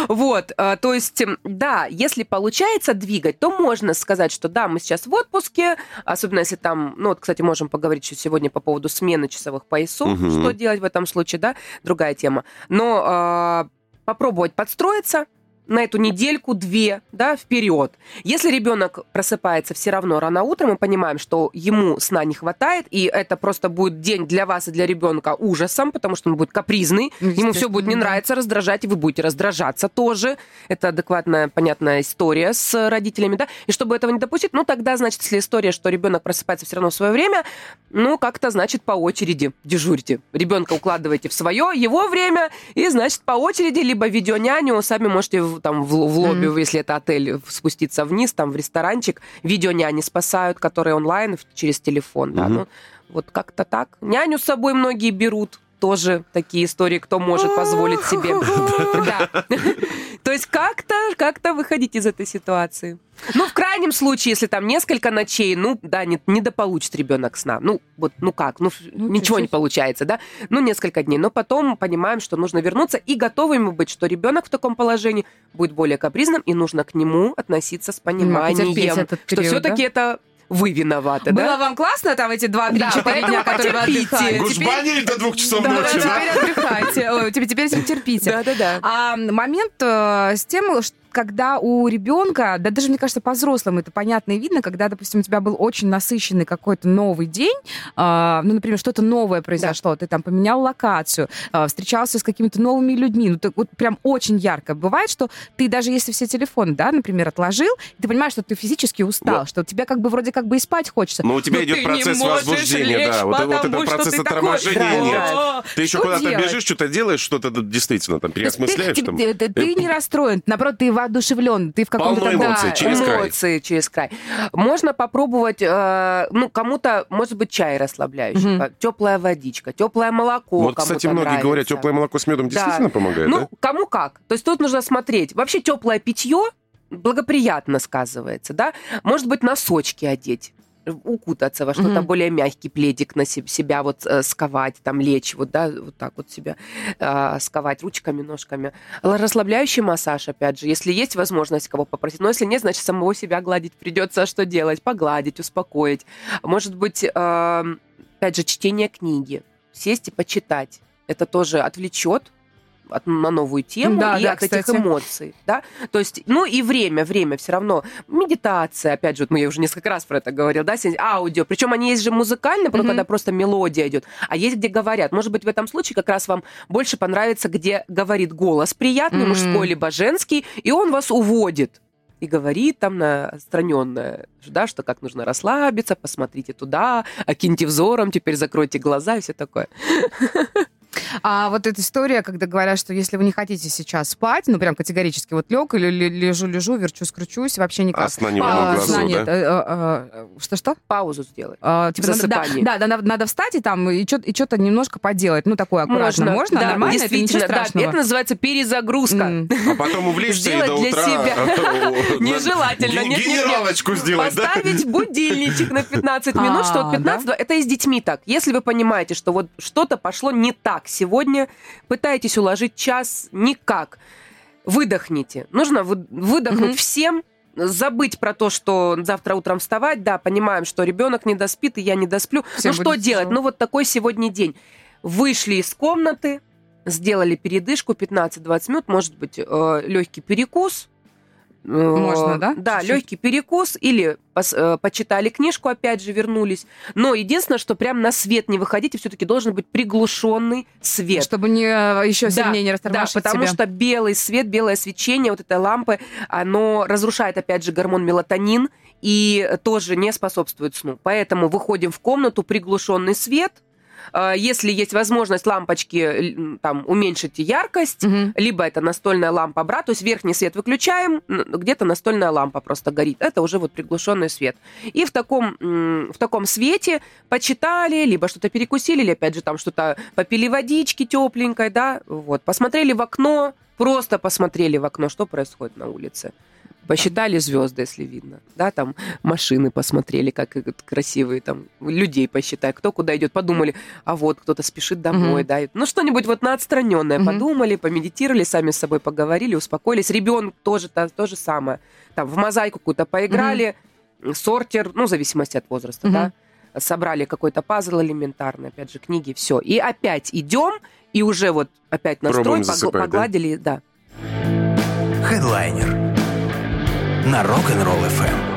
[SPEAKER 3] Вот, а, то есть, м, да, если получается двигать, то можно сказать, что да, мы сейчас в отпуске, особенно если там, ну, вот, кстати, можем поговорить еще сегодня по поводу смены часовых поясов,
[SPEAKER 2] Мгм.
[SPEAKER 3] что делать в этом случае, да, другая тема. Но а, попробовать подстроиться, на эту недельку-две, да, вперед. Если ребенок просыпается все равно рано утром, мы понимаем, что ему сна не хватает, и это просто будет день для вас и для ребенка ужасом, потому что он будет капризный,
[SPEAKER 1] Ну,
[SPEAKER 3] ему все будет не
[SPEAKER 1] да.
[SPEAKER 3] нравиться, раздражать, и вы будете раздражаться тоже. Это адекватная, понятная история с родителями, да. И чтобы этого не допустить, ну тогда, значит, если история, что ребенок просыпается все равно в свое время, ну как-то, значит, по очереди дежурьте. Ребенка укладываете в свое, его время, и, значит, по очереди либо видеоняню, сами можете там в, в лобби,
[SPEAKER 1] Мгм.
[SPEAKER 3] если это отель, спуститься вниз, там в ресторанчик, видеоняни спасают, которые онлайн через телефон, да,
[SPEAKER 2] Мгм.
[SPEAKER 3] ну вот как-то так. Няню с собой многие берут, тоже такие истории, кто может позволить себе. Да. То есть как-то, как-то выходить из этой ситуации. Ну, в крайнем случае, если там несколько ночей, ну, да, не, недополучит ребенок сна. Ну, вот, ну как, ну,
[SPEAKER 1] Ну,
[SPEAKER 3] ничего не получается, да? Ну, несколько дней. Но потом понимаем, что нужно вернуться и готовы мы быть, что ребенок в таком положении будет более капризным, и нужно к нему относиться с пониманием,
[SPEAKER 1] потерпеть этот
[SPEAKER 3] что
[SPEAKER 1] период,
[SPEAKER 3] все-таки это вы виноваты,
[SPEAKER 1] Было
[SPEAKER 3] да?
[SPEAKER 1] вам классно там эти два, три,
[SPEAKER 3] Да,
[SPEAKER 1] дня, которые вы отдыхали?
[SPEAKER 2] Гужбанили до двух часов
[SPEAKER 1] Да,
[SPEAKER 2] ночи, да?
[SPEAKER 1] теперь отдыхайте. Ой, теперь, теперь терпите.
[SPEAKER 3] Да-да-да.
[SPEAKER 1] А момент э, с тем, ш- когда у ребенка, да даже, мне кажется, по взрослым это понятно и видно, когда, допустим, у тебя был очень насыщенный какой-то новый день, а, ну, например, что-то новое произошло, ты там поменял локацию, а, встречался с какими-то новыми людьми, ну, так вот прям очень ярко. Бывает, что ты даже если все телефоны, да, например, отложил, ты понимаешь, что ты физически устал,
[SPEAKER 2] Вот.
[SPEAKER 1] что тебе как бы вроде как бы и спать хочется.
[SPEAKER 2] Но у тебя
[SPEAKER 1] Но
[SPEAKER 2] идет процесс возбуждения, да. Вот, вот
[SPEAKER 1] что
[SPEAKER 2] процесс
[SPEAKER 1] такой,
[SPEAKER 2] торможения
[SPEAKER 3] да,
[SPEAKER 2] нет.
[SPEAKER 1] «О,
[SPEAKER 2] Ты еще куда-то
[SPEAKER 1] делать?»
[SPEAKER 2] бежишь, что-то делаешь, что-то действительно там переосмысляешь.
[SPEAKER 1] ты,
[SPEAKER 2] там.
[SPEAKER 1] ты- ты- ты не расстроен, наоборот, ты воодушевлен, ты в каком-то
[SPEAKER 2] Полно
[SPEAKER 1] таком-
[SPEAKER 2] эмоций,
[SPEAKER 3] Да,
[SPEAKER 2] через край.
[SPEAKER 3] эмоции через край. Можно попробовать, э, ну, кому-то, может быть, чай расслабляющий,
[SPEAKER 1] Мгм.
[SPEAKER 3] теплая водичка, теплое молоко.
[SPEAKER 2] Вот, кстати, многие говорят,
[SPEAKER 3] нравится.
[SPEAKER 2] теплое молоко с медом
[SPEAKER 3] Да.
[SPEAKER 2] действительно помогает,
[SPEAKER 3] Ну,
[SPEAKER 2] да?
[SPEAKER 3] кому как. То есть тут нужно смотреть. Вообще теплое питье благоприятно сказывается, да? Может быть, носочки одеть укутаться во что-то
[SPEAKER 1] Мгм.
[SPEAKER 3] более мягкий пледик на се- себя вот э, сковать, там лечь, вот, да, вот так вот себя э, сковать ручками, ножками. Расслабляющий массаж, опять же, если есть возможность кого попросить, но если нет, значит, самого себя гладить придется, что делать? Погладить, успокоить. Может быть, э, опять же, чтение книги, сесть и почитать. Это тоже отвлечет от- на новую тему
[SPEAKER 1] Да,
[SPEAKER 3] и
[SPEAKER 1] да,
[SPEAKER 3] от этих
[SPEAKER 1] кстати.
[SPEAKER 3] эмоций, да, то есть, ну и время, время все равно, медитация, опять же, вот, ну я уже несколько раз про это говорил, да, аудио, причем они есть же музыкальные, просто
[SPEAKER 1] Мгм.
[SPEAKER 3] когда просто мелодия идет, а есть где говорят, может быть в этом случае как раз вам больше понравится, где говорит голос приятный,
[SPEAKER 1] Мгм.
[SPEAKER 3] мужской либо женский, и он вас уводит и говорит там на отстраненное, да, что как нужно расслабиться, посмотрите туда, окиньте взором, теперь закройте глаза и все такое.
[SPEAKER 1] А вот эта история, когда говорят, что если вы не хотите сейчас спать, ну прям категорически вот лег или лежу-лежу, верчусь, кручусь, вообще никак.
[SPEAKER 2] А сна не
[SPEAKER 1] А,
[SPEAKER 2] глазу,
[SPEAKER 1] сна нет.
[SPEAKER 2] да?
[SPEAKER 1] Э, э, э, Что-что?
[SPEAKER 3] Паузу сделать.
[SPEAKER 1] А, типа, надо- да, да, надо, надо встать и там и что-то немножко поделать. Ну, такое аккуратно. Можно?
[SPEAKER 3] да,
[SPEAKER 1] Нормально? Это ничего
[SPEAKER 3] да,
[SPEAKER 1] страшного?
[SPEAKER 3] это называется перезагрузка.
[SPEAKER 2] А потом увлечься и до утра...
[SPEAKER 3] Нежелательно.
[SPEAKER 2] Генералочку сделать, да?
[SPEAKER 3] Поставить будильничек на 15 минут,
[SPEAKER 1] А,
[SPEAKER 3] что вот 15, это и с детьми так. Если вы понимаете, что вот что-то пошло не так сегодня, пытаетесь уложить час никак, выдохните. Нужно вы- выдохнуть
[SPEAKER 1] Мгм.
[SPEAKER 3] всем, забыть про то, что завтра утром вставать, да, понимаем, что ребенок не доспит, и я не досплю.
[SPEAKER 1] Всем
[SPEAKER 3] ну что делать?
[SPEAKER 1] тяжело.
[SPEAKER 3] Ну вот такой сегодня день. Вышли из комнаты, сделали передышку 15-20 минут, может быть, легкий перекус. Э,
[SPEAKER 1] Можно, да?
[SPEAKER 3] Да,
[SPEAKER 1] Чуть-чуть?
[SPEAKER 3] легкий перекус или пос- э, почитали книжку, опять же, вернулись. Но единственное, что прям на свет не выходите, все-таки должен быть приглушенный свет.
[SPEAKER 1] Чтобы не, еще
[SPEAKER 3] Да,
[SPEAKER 1] сильнее не
[SPEAKER 3] Да,
[SPEAKER 1] растормошить
[SPEAKER 3] потому
[SPEAKER 1] себя.
[SPEAKER 3] что белый свет, белое свечение вот этой лампы, оно разрушает, опять же, гормон мелатонин и тоже не способствует сну. Поэтому выходим в комнату, приглушенный свет. А, Если есть возможность лампочки л- там уменьшить яркость,
[SPEAKER 1] Мгм.
[SPEAKER 3] либо это настольная лампа бра, то есть верхний свет выключаем, где-то настольная лампа просто горит. Это уже вот приглушенный свет. И в таком, в таком свете почитали, либо что-то перекусили, или опять же там что-то попили водички тепленькой, да, вот. Посмотрели в окно, просто посмотрели в окно, что происходит на улице. Посчитали звезды, если видно. Да, там машины посмотрели, как красивые, там людей посчитали, кто куда идет. Подумали, а вот кто-то спешит домой,
[SPEAKER 1] Мгм.
[SPEAKER 3] да. Ну, что-нибудь вот на отстраненное
[SPEAKER 1] Мгм.
[SPEAKER 3] подумали, помедитировали, сами с собой поговорили, успокоились. Ребенок тоже то, то же самое. Там в мозаику какую-то поиграли, сортир, ну, в зависимости от возраста,
[SPEAKER 1] Мгм.
[SPEAKER 3] да. Собрали какой-то пазл элементарный, опять же, книги, все. И опять идем, и уже вот опять настрой погладили, да.
[SPEAKER 4] Хедлайнер на Rock'n'Roll FM.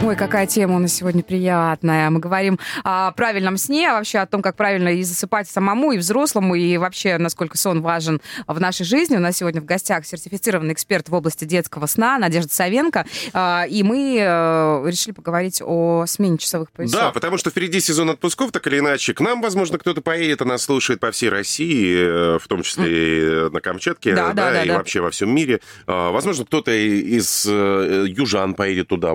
[SPEAKER 1] Ой, какая тема у нас сегодня приятная. Мы говорим о правильном сне, а вообще о том, как правильно и засыпать самому, и взрослому, и вообще, насколько сон важен в нашей жизни. У нас сегодня в гостях сертифицированный эксперт в области детского сна Надежда Савенко. А, И мы э, решили поговорить о смене часовых поясов.
[SPEAKER 2] Да, потому что впереди сезон отпусков, так или иначе. К нам, возможно, кто-то поедет, а нас слушает по всей России, э, в том числе и на Камчатке,
[SPEAKER 1] Да, да, да,
[SPEAKER 2] и
[SPEAKER 1] да.
[SPEAKER 2] вообще во всем мире. А, Возможно, кто-то из э, южан поедет туда.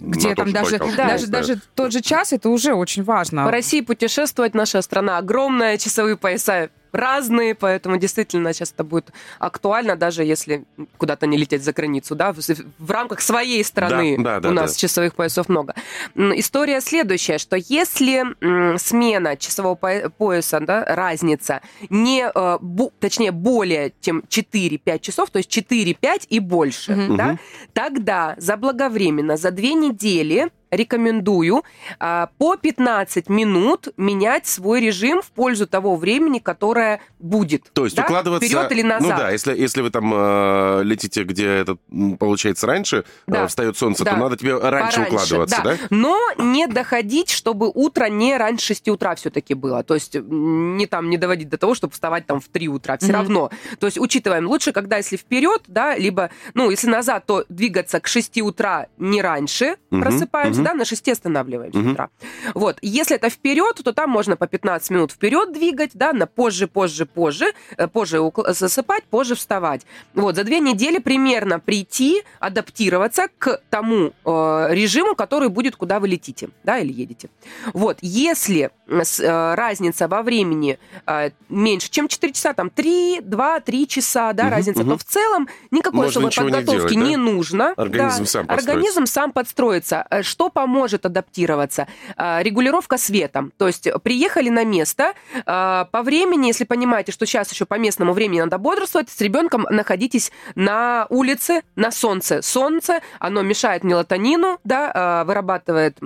[SPEAKER 1] Где там
[SPEAKER 2] же
[SPEAKER 1] даже,
[SPEAKER 2] Байкал.
[SPEAKER 1] даже,
[SPEAKER 2] Да.
[SPEAKER 1] даже тот же час, это уже очень важно.
[SPEAKER 3] По России путешествовать наша страна огромная, часовые пояса разные, поэтому действительно сейчас это будет актуально, даже если куда-то не лететь за границу, да, в, в рамках своей страны
[SPEAKER 2] Да, да,
[SPEAKER 3] у
[SPEAKER 2] да,
[SPEAKER 3] нас
[SPEAKER 2] да.
[SPEAKER 3] часовых поясов много. История следующая, что если м, смена часового по- пояса, да, разница, не, э, бу- точнее, более чем 4-5 часов, то есть 4-5 и больше,
[SPEAKER 1] Мгм.
[SPEAKER 3] да, тогда заблаговременно за две недели рекомендую а, по 15 минут менять свой режим в пользу того времени, которое будет.
[SPEAKER 2] То есть
[SPEAKER 3] да?
[SPEAKER 2] укладываться...
[SPEAKER 3] Вперед или назад.
[SPEAKER 2] Ну да, если, если вы там э, летите, где это получается раньше,
[SPEAKER 3] Да.
[SPEAKER 2] э, встает солнце,
[SPEAKER 3] Да.
[SPEAKER 2] то надо тебе раньше
[SPEAKER 3] Пораньше,
[SPEAKER 2] укладываться, да?
[SPEAKER 3] Но не доходить, чтобы утро не раньше 6 утра все-таки было. То есть не там не доводить до того, чтобы вставать там в 3 утра. Все
[SPEAKER 1] Мгм.
[SPEAKER 3] равно. То есть учитываем, лучше, когда если вперед, да, либо, ну, если назад, то двигаться к 6 утра не раньше,
[SPEAKER 2] Мгм,
[SPEAKER 3] просыпаемся, да, на 6 останавливаемся
[SPEAKER 2] Мгм.
[SPEAKER 3] утра. Вот. Если это вперед, то там можно по 15 минут вперед двигать, да, на позже, позже, позже, э, позже укл- засыпать, позже вставать. Вот, за две недели примерно прийти, адаптироваться к тому э, режиму, который будет, куда вы летите, да, или едете. Вот, если э, с- э, разница во времени э, меньше, чем 4 часа, там 3, 2, 3 часа, да,
[SPEAKER 2] Мгм,
[SPEAKER 3] разница,
[SPEAKER 2] мгм.
[SPEAKER 3] то в целом никакой
[SPEAKER 2] Можно
[SPEAKER 3] особой
[SPEAKER 2] ничего не
[SPEAKER 3] подготовки
[SPEAKER 2] делать, да?
[SPEAKER 3] не нужно.
[SPEAKER 2] Организм
[SPEAKER 3] Да.
[SPEAKER 2] сам подстроится.
[SPEAKER 3] Организм сам подстроится. Э, Поможет адаптироваться? Э, Регулировка светом. То есть приехали на место, э, по времени, если понимаете, что сейчас еще по местному времени надо бодрствовать, с ребенком находитесь на улице, на солнце. Солнце, оно мешает мелатонину, да, э, вырабатывает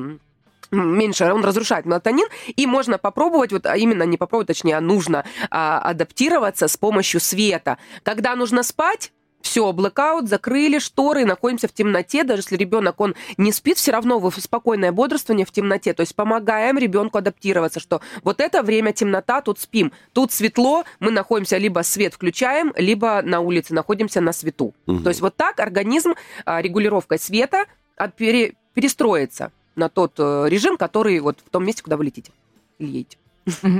[SPEAKER 3] меньше, он разрушает мелатонин, и можно попробовать, вот а именно не попробовать, точнее, а нужно а, адаптироваться с помощью света. Когда нужно спать, все, блэкаут, закрыли шторы, находимся в темноте. Даже если ребенок, он не спит, все равно вы в спокойное бодрствование в темноте. То есть помогаем ребенку адаптироваться, что вот это время темнота, тут спим. Тут светло, мы находимся, либо свет включаем, либо на улице находимся на свету.
[SPEAKER 2] Мгм.
[SPEAKER 3] То есть вот так организм а, регулировкой света пере- перестроится на тот э, режим, который вот в том месте, куда вы летите или едете.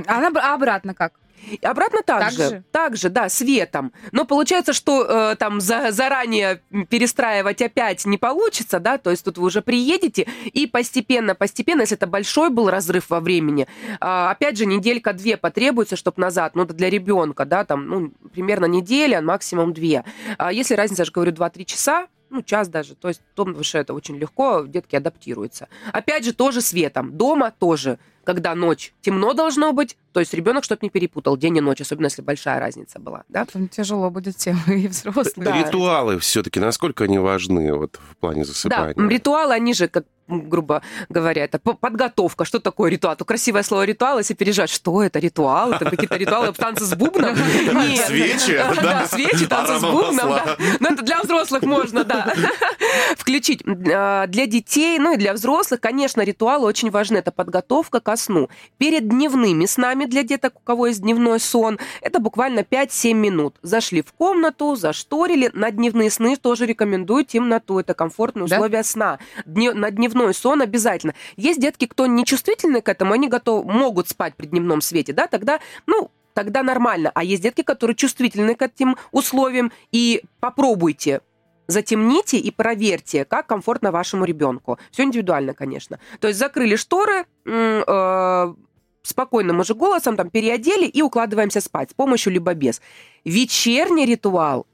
[SPEAKER 1] А а обратно как?
[SPEAKER 3] И обратно так,
[SPEAKER 1] Так
[SPEAKER 3] же,
[SPEAKER 1] же?
[SPEAKER 3] так же, да, светом. Но получается, что э, там за, заранее перестраивать опять не получится, да, то есть тут вы уже приедете и постепенно, постепенно, если это большой был разрыв во времени, а, опять же, неделька-две потребуется, чтобы назад, ну, для ребенка, да, там, ну, примерно неделя, максимум две. А если разница, я же говорю, 2-3 часа, ну, час даже, то есть, потому что это очень легко, детки адаптируются. Опять же, тоже светом. Дома тоже, когда ночь, темно должно быть, то есть ребенок чтобы не перепутал день и ночь, особенно если большая разница была, да?
[SPEAKER 1] Потом тяжело будет тем и взрослым.
[SPEAKER 3] Да.
[SPEAKER 2] Ритуалы все-таки, насколько они важны вот в плане
[SPEAKER 3] Да,
[SPEAKER 2] засыпания?
[SPEAKER 3] ритуалы, они же, как грубо говоря, это по- подготовка. Что такое ритуал? То красивое слово ритуал, если пережать, что это ритуал? Это какие-то ритуалы, танцы с бубном? Нет.
[SPEAKER 2] Свечи,
[SPEAKER 3] Да,
[SPEAKER 2] да.
[SPEAKER 3] свечи, танцы с бубном, да.
[SPEAKER 2] Аромамасла.
[SPEAKER 3] Ну, это для взрослых можно, да. Включить. А, Для детей, ну и для взрослых, конечно, ритуалы очень важны. Это подготовка ко сну. Перед дневными снами для деток, у кого есть дневной сон, это буквально 5-7 минут. Зашли в комнату, зашторили. На дневные сны тоже рекомендую темноту. Это комфортные
[SPEAKER 1] Да?
[SPEAKER 3] условия сна. Дне- на дневной сон обязательно. Есть детки, кто не чувствительны к этому, они готовы, могут спать при дневном свете, да, тогда, ну, тогда нормально. А есть детки, которые чувствительны к этим условиям, и попробуйте затемните и проверьте, как комфортно вашему ребенку. Все индивидуально, конечно. То есть закрыли шторы, э, спокойным уже голосом там переодели и укладываемся спать с помощью либо без. Вечерний ритуал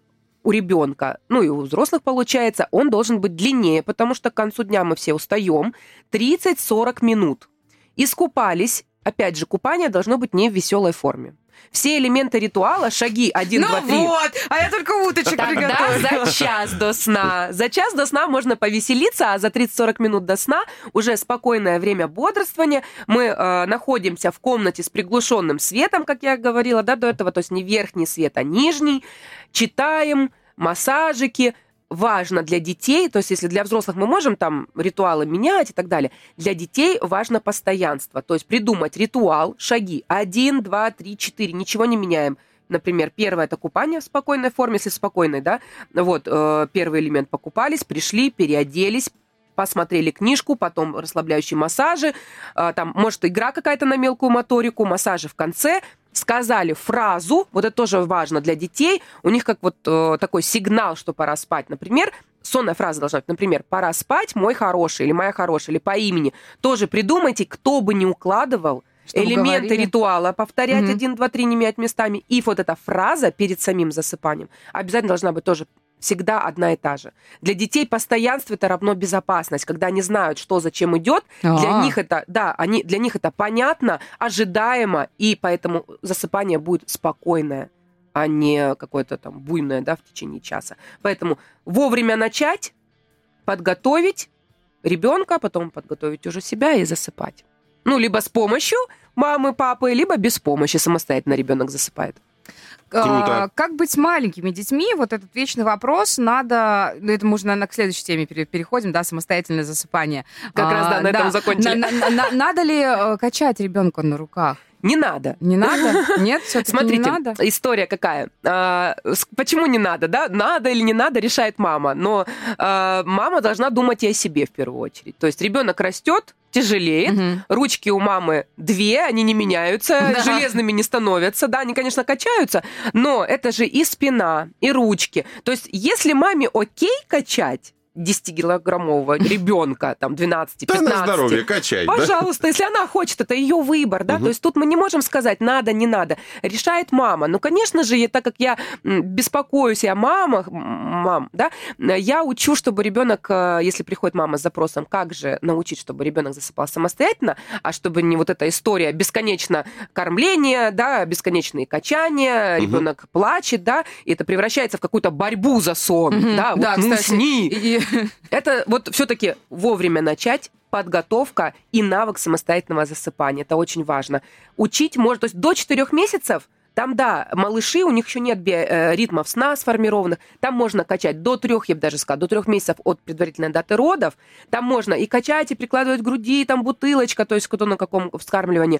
[SPEAKER 3] у ребенка, ну и у взрослых получается, он должен быть длиннее, потому что к концу дня мы все устаем. 30-40 минут. Искупались. Опять же, купание должно быть не в веселой форме. Все элементы ритуала, шаги 1,
[SPEAKER 1] Ну
[SPEAKER 3] 2, 3.
[SPEAKER 1] вот, а я только уточек приготовила.
[SPEAKER 3] за час до сна. За час до сна можно повеселиться, а за 30-40 минут до сна уже спокойное время бодрствования. Мы э, находимся в комнате с приглушенным светом, как я говорила, да, до этого, то есть не верхний свет, а нижний. Читаем, массажики. Важно для детей, то есть если для взрослых мы можем там ритуалы менять и так далее, для детей важно постоянство. То есть придумать ритуал, шаги 1, 2, 3, 4, ничего не меняем. Например, первое это купание в спокойной форме, если спокойной, да. Вот, э, первый элемент покупались, пришли, переоделись, посмотрели книжку, потом расслабляющие массажи, э, там, может, игра какая-то на мелкую моторику, массажи в конце, сказали фразу, вот это тоже важно для детей, у них как вот э, такой сигнал, что пора спать, например, сонная фраза должна быть, например, «пора спать, мой хороший» или «моя хорошая», или по имени. Тоже придумайте, кто бы не укладывал,
[SPEAKER 1] Чтобы
[SPEAKER 3] элементы
[SPEAKER 1] говорили.
[SPEAKER 3] ритуала, повторять
[SPEAKER 1] Мгм.
[SPEAKER 3] один, два, три, не менять местами. И вот эта фраза перед самим засыпанием обязательно должна быть тоже всегда одна и та же. Для детей постоянство это равно безопасность, когда они знают, что зачем идет. Для
[SPEAKER 1] А.
[SPEAKER 3] них это, да, они, для них это понятно, ожидаемо, и поэтому засыпание будет спокойное, а не какое-то там буйное, да, в течение часа. Поэтому вовремя начать, подготовить ребенка, потом подготовить уже себя и засыпать. Ну, либо с помощью мамы, папы, либо без помощи самостоятельно ребенок засыпает.
[SPEAKER 2] Круто.
[SPEAKER 1] А, Как быть маленькими детьми? Вот этот вечный вопрос. Надо... Ну, это уже, наверное, к следующей теме пере- переходим, да, самостоятельное засыпание.
[SPEAKER 3] Как раз, да, на этом закончили.
[SPEAKER 1] На- на- на- Надо ли э, качать ребенка на руках?
[SPEAKER 3] Не надо.
[SPEAKER 1] Не надо? Нет, все-таки не
[SPEAKER 3] Смотрите,
[SPEAKER 1] надо?
[SPEAKER 3] история какая. А, почему не надо, да? Надо или не надо, решает мама. Но а, мама должна думать и о себе в первую очередь. То есть ребенок растет, тяжелеет,
[SPEAKER 1] Мгм.
[SPEAKER 3] Ручки у мамы две, они не меняются,
[SPEAKER 1] Да.
[SPEAKER 3] железными не становятся. Да, они, конечно, качаются, но это же и спина, и ручки. То есть, если маме окей качать 10-килограммового ребенка, там, 12-15,
[SPEAKER 2] Да на здоровье, качай. да?
[SPEAKER 3] Пожалуйста, если она хочет, это ее выбор, да,
[SPEAKER 2] Мгм.
[SPEAKER 3] то есть тут мы не можем сказать надо, не надо, решает мама. Ну, конечно же, я- так как я беспокоюсь о мамах, мам, да, я учу, чтобы ребенок, э, если приходит мама с запросом, как же научить, чтобы ребенок засыпал самостоятельно, а чтобы не вот эта история бесконечно кормления, да, бесконечные качания,
[SPEAKER 2] Мгм.
[SPEAKER 3] ребенок плачет, да, и это превращается в какую-то борьбу за сон,
[SPEAKER 1] Мгм.
[SPEAKER 3] да, вот,
[SPEAKER 1] Да,
[SPEAKER 3] ну,
[SPEAKER 1] кстати,
[SPEAKER 3] сни.
[SPEAKER 1] И-
[SPEAKER 3] Это вот все-таки вовремя начать подготовка и навык самостоятельного засыпания. Это очень важно. Учить можно, то есть до 4 месяцев там, да, малыши, у них еще нет э, ритмов сна сформированных. Там можно качать до трех, я бы даже сказала, до трех месяцев от предварительной даты родов. Там можно и качать, и прикладывать к груди, там бутылочка, то есть кто на каком вскармливании.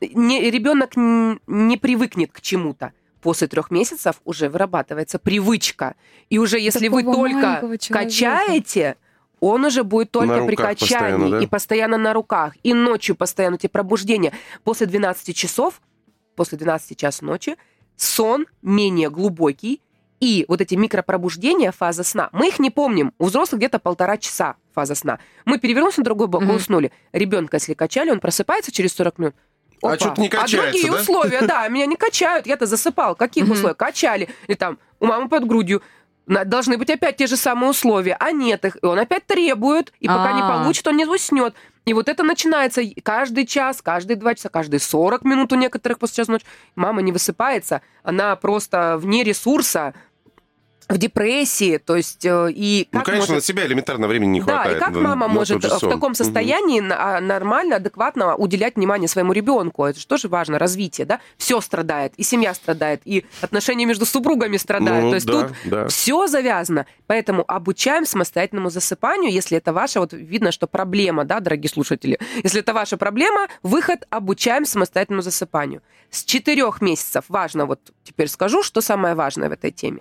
[SPEAKER 3] Ребенок не привыкнет к чему-то. После трех месяцев уже вырабатывается привычка. И уже если вы
[SPEAKER 1] Такого
[SPEAKER 3] только
[SPEAKER 1] маленького человека.
[SPEAKER 3] качаете, он уже будет только при качании
[SPEAKER 2] постоянно, да?
[SPEAKER 3] и постоянно на руках, и ночью постоянно эти пробуждения. После 12 часов после 12 часа ночи, сон менее глубокий, и вот эти микропробуждения, фаза сна, мы их не помним. У взрослых где-то полтора часа фаза сна. Мы перевернулись на другой бок и
[SPEAKER 1] Мгм.
[SPEAKER 3] уснули. Ребенка, если качали, он просыпается через 40 минут.
[SPEAKER 2] А
[SPEAKER 3] Опа.
[SPEAKER 2] чё-то не качается,
[SPEAKER 3] А другие
[SPEAKER 2] да?
[SPEAKER 3] условия, да, меня не качают, я-то засыпал. Каких
[SPEAKER 1] Мгм.
[SPEAKER 3] условий? Качали. Или там у мамы под грудью. Должны быть опять те же самые условия, а нет их. И он опять требует, и пока не
[SPEAKER 1] А.
[SPEAKER 3] получит, он не уснет. И вот это начинается каждый час, каждые два часа, каждые 40 минут у некоторых после часа ночи. Мама не высыпается, она просто вне ресурса, в депрессии, то есть э, и
[SPEAKER 2] Ну,
[SPEAKER 3] как
[SPEAKER 2] конечно,
[SPEAKER 3] может-
[SPEAKER 2] на себя элементарно времени не
[SPEAKER 3] да,
[SPEAKER 2] хватает.
[SPEAKER 3] и как
[SPEAKER 2] на-
[SPEAKER 3] мама
[SPEAKER 2] на
[SPEAKER 3] может в таком состоянии а, нормально, адекватно уделять внимание своему ребенку? Это же тоже важно, развитие, да? Все страдает, и семья страдает, и отношения между супругами страдают.
[SPEAKER 2] Ну,
[SPEAKER 3] То есть
[SPEAKER 2] да,
[SPEAKER 3] тут
[SPEAKER 2] да.
[SPEAKER 3] все завязано. Поэтому обучаем самостоятельному засыпанию, если это ваша, вот видно, что проблема, да, дорогие слушатели, если это ваша проблема, выход обучаем самостоятельному засыпанию. С четырех месяцев, важно, вот теперь скажу, что самое важное в этой теме.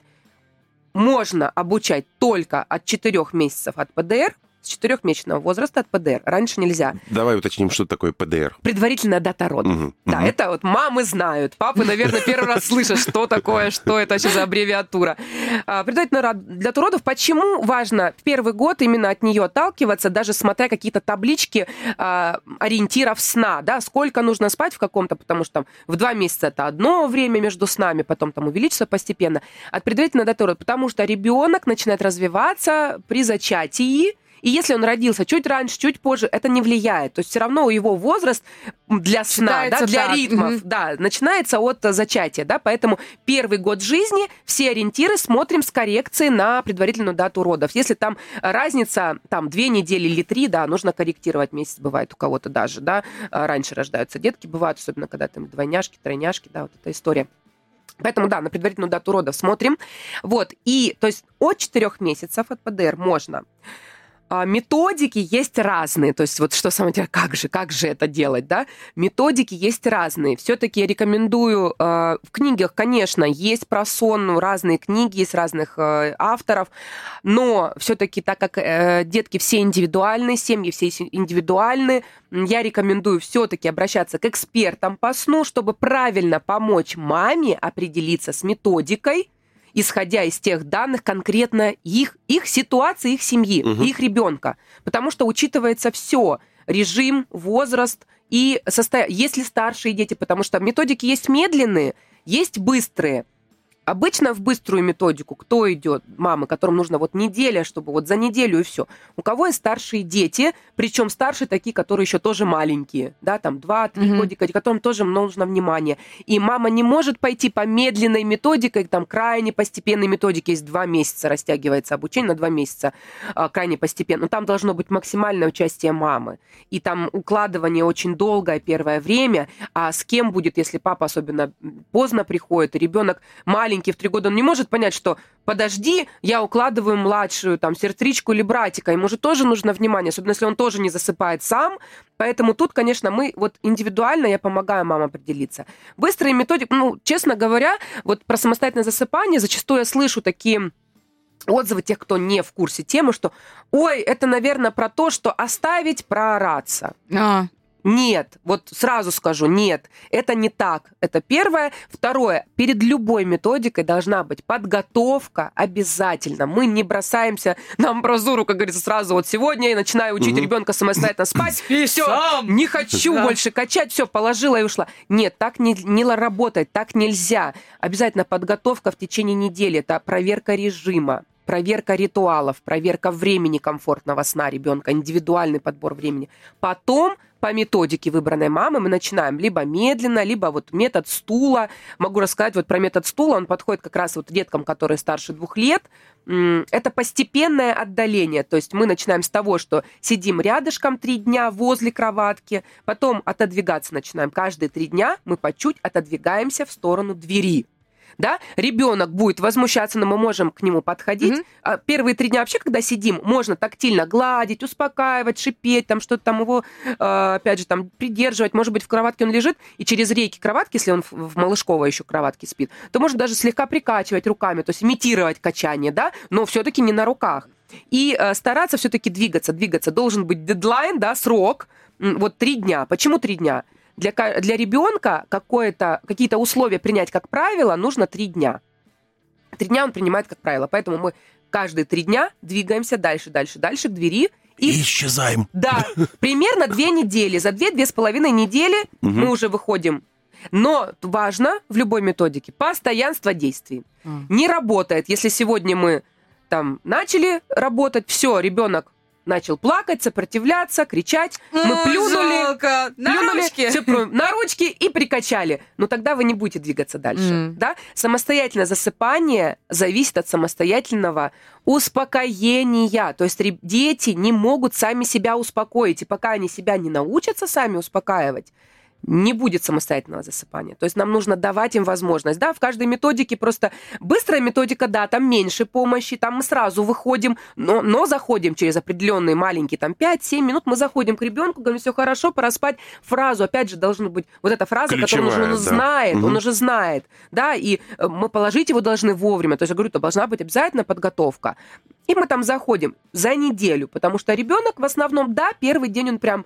[SPEAKER 3] Можно обучать только от четырех месяцев от ПДР, с четырехмесячного возраста от ПДР. Раньше нельзя.
[SPEAKER 2] Давай уточним, что такое ПДР.
[SPEAKER 3] Предварительная дата рода.
[SPEAKER 2] Мгм,
[SPEAKER 3] Да,
[SPEAKER 2] мгм.
[SPEAKER 3] это вот мамы знают. Папы, наверное, первый раз слышат, что такое, что это вообще за аббревиатура. А, Предварительная для родов. Почему важно в первый год именно от нее отталкиваться, даже смотря какие-то таблички а, ориентиров сна, да, сколько нужно спать в каком-то, потому что там в два месяца это одно время между снами, потом там увеличится постепенно. От предварительной даты рода, потому что ребенок начинает развиваться при зачатии, и если он родился чуть раньше, чуть позже, это не влияет. То есть все равно его возраст для сна, да, для
[SPEAKER 1] так.
[SPEAKER 3] ритмов,
[SPEAKER 1] Мгм.
[SPEAKER 3] да, начинается от зачатия, да, поэтому первый год жизни все ориентиры смотрим с коррекцией на предварительную дату родов. Если там разница, там, две недели или три, да, нужно корректировать месяц, бывает у кого-то даже, да, а, раньше рождаются детки, бывают, особенно когда там двойняшки, тройняшки, да, вот эта история. Поэтому, да, на предварительную дату родов смотрим. Вот, и, то есть, от четырех месяцев от ПДР можно Методики есть разные, то есть вот что самое интересное, как же, как же это делать, да? Методики есть разные. Все-таки я рекомендую, э, в книгах, конечно, есть про сон, ну, разные книги, есть разных э, авторов, но все-таки так как э, детки все индивидуальны, семьи все си- индивидуальны, м, я рекомендую все-таки обращаться к экспертам по сну, чтобы правильно помочь маме определиться с методикой, исходя из тех данных конкретно их, их ситуации, их семьи,
[SPEAKER 2] Мгм.
[SPEAKER 3] их ребенка. Потому что учитывается все. Режим, возраст и состояние. Если старшие дети, потому что методики есть медленные, есть быстрые. Обычно в быструю методику кто идет? Мамы, которым нужно вот неделя, чтобы вот за неделю и все. У кого есть старшие дети, причем старшие такие, которые еще тоже маленькие, да, там 2-3
[SPEAKER 1] Мгм.
[SPEAKER 3] годика, которым тоже нужно внимание. И мама не может пойти по медленной методике, там крайне постепенной методике, есть два месяца, растягивается обучение на два месяца, а, крайне постепенно. Но там должно быть максимальное участие мамы. И там укладывание очень долгое первое время, а с кем будет, если папа особенно поздно приходит, и ребенок маленький в три года, он не может понять, что подожди, я укладываю младшую, там, сестричку или братика, ему же тоже нужно внимание, особенно если он тоже не засыпает сам. Поэтому тут, конечно, мы вот индивидуально я помогаю мамам определиться. Быстрые методики, ну, честно говоря, вот про самостоятельное засыпание зачастую я слышу такие отзывы тех, кто не в курсе темы, что ой, это, наверное, про то, что оставить проораться.
[SPEAKER 1] А,
[SPEAKER 3] Нет, вот сразу скажу, нет, это не так. Это первое. Второе, перед любой методикой должна быть подготовка обязательно. Мы не бросаемся на амбразуру, как говорится, сразу вот сегодня я начинаю учить ребенка самостоятельно спать.
[SPEAKER 1] Спи
[SPEAKER 3] Все,
[SPEAKER 1] сам.
[SPEAKER 3] не хочу
[SPEAKER 1] Да.
[SPEAKER 3] больше качать, все, положила и ушла. Нет, так не, не работает, так нельзя. Обязательно подготовка в течение недели. Это проверка режима, проверка ритуалов, проверка времени комфортного сна ребенка, индивидуальный подбор времени. Потом по методике выбранной мамы мы начинаем либо медленно, либо вот метод стула. Могу рассказать вот про метод стула. Он подходит как раз вот деткам, которые старше двух лет. Это постепенное отдаление. То есть мы начинаем с того, что сидим рядышком три дня возле кроватки, потом отодвигаться начинаем. Каждые три дня мы по чуть отодвигаемся в сторону двери. Да? Ребенок будет возмущаться, но мы можем к нему подходить.
[SPEAKER 1] Мгм.
[SPEAKER 3] А Первые три дня вообще, когда сидим, можно тактильно гладить, успокаивать, шипеть, там что-то там его, э, опять же, там придерживать. Может быть, в кроватке он лежит, и через рейки кроватки, если он в- малышковой еще кроватке спит, то можно даже слегка прикачивать руками, то есть имитировать качание, да, но все-таки не на руках. И э, стараться все-таки двигаться, двигаться. Должен быть дедлайн, да, срок, вот три дня. Почему три дня? Для, для ребенка какие-то условия принять как правило нужно три дня. Три дня он принимает как правило. Поэтому мы каждые три дня двигаемся дальше, дальше, дальше к двери. И
[SPEAKER 2] исчезаем.
[SPEAKER 3] да, примерно две недели. За две-две с половиной недели
[SPEAKER 2] Мгм.
[SPEAKER 3] мы уже выходим. Но важно в любой методике постоянство действий.
[SPEAKER 1] М.
[SPEAKER 3] Не работает, если сегодня мы там начали работать, все, ребенок начал плакать, сопротивляться, кричать, мы плюнули,
[SPEAKER 1] жалко. На
[SPEAKER 3] плюнули,
[SPEAKER 1] ручки.
[SPEAKER 3] про- на ручки и прикачали. Но тогда вы не будете двигаться дальше.
[SPEAKER 1] Мгм.
[SPEAKER 3] Да? Самостоятельное засыпание зависит от самостоятельного успокоения. То есть дети не могут сами себя успокоить. И пока они себя не научатся сами успокаивать, не будет самостоятельного засыпания. То есть нам нужно давать им возможность. Да, в каждой методике просто быстрая методика, да, там меньше помощи, там мы сразу выходим, но, но заходим через определенные маленькие, там 5-7 минут мы заходим к ребенку, говорим, все хорошо, пора спать. Фразу, опять же, должна быть вот эта фраза, которую он
[SPEAKER 2] Ключевая,
[SPEAKER 3] уже
[SPEAKER 2] да.
[SPEAKER 3] знает, он
[SPEAKER 2] Мгм.
[SPEAKER 3] уже знает, да, и э, мы положить его должны вовремя. То есть я говорю, это должна быть обязательно подготовка. И мы там заходим за неделю, потому что ребенок в основном, да, первый день он прям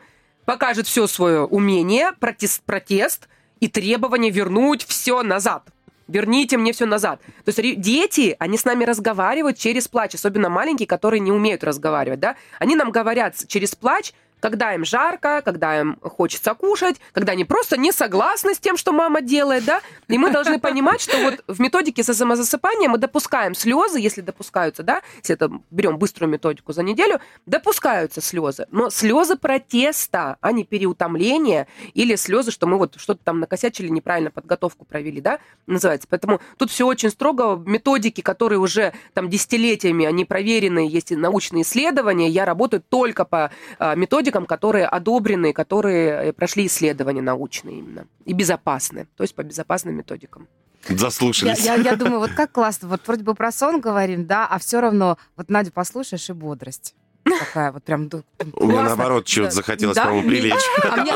[SPEAKER 3] покажет все свое умение, протест, протест и требование вернуть все назад. Верните мне все назад. То есть дети, они с нами разговаривают через плач, особенно маленькие, которые не умеют разговаривать, да. Они нам говорят через плач, когда им жарко, когда им хочется кушать, когда они просто не согласны с тем, что мама делает, да. И мы должны понимать, что вот в методике со самозасыпанием мы допускаем слезы, если допускаются, да, если это берем быструю методику за неделю, допускаются слезы. Но слезы протеста, а не переутомления или слезы, что мы вот что-то там накосячили, неправильно подготовку провели, да, называется. Поэтому тут все очень строго. Методики, которые уже там десятилетиями, они проверены, есть и научные исследования. Я работаю только по а, методикам, которые одобрены, которые э, прошли исследования научные именно и безопасны. То есть по безопасным методикам.
[SPEAKER 1] Я,
[SPEAKER 2] Заслушались.
[SPEAKER 1] я- я думаю, вот как классно. Вот вроде бы про сон говорим, да, а все равно вот Надю послушаешь и бодрость. Такая вот прям
[SPEAKER 2] У меня
[SPEAKER 1] классно.
[SPEAKER 2] наоборот что-то
[SPEAKER 1] Да.
[SPEAKER 2] захотелось,
[SPEAKER 1] Да?
[SPEAKER 2] по-моему, прилечь.
[SPEAKER 1] А мне,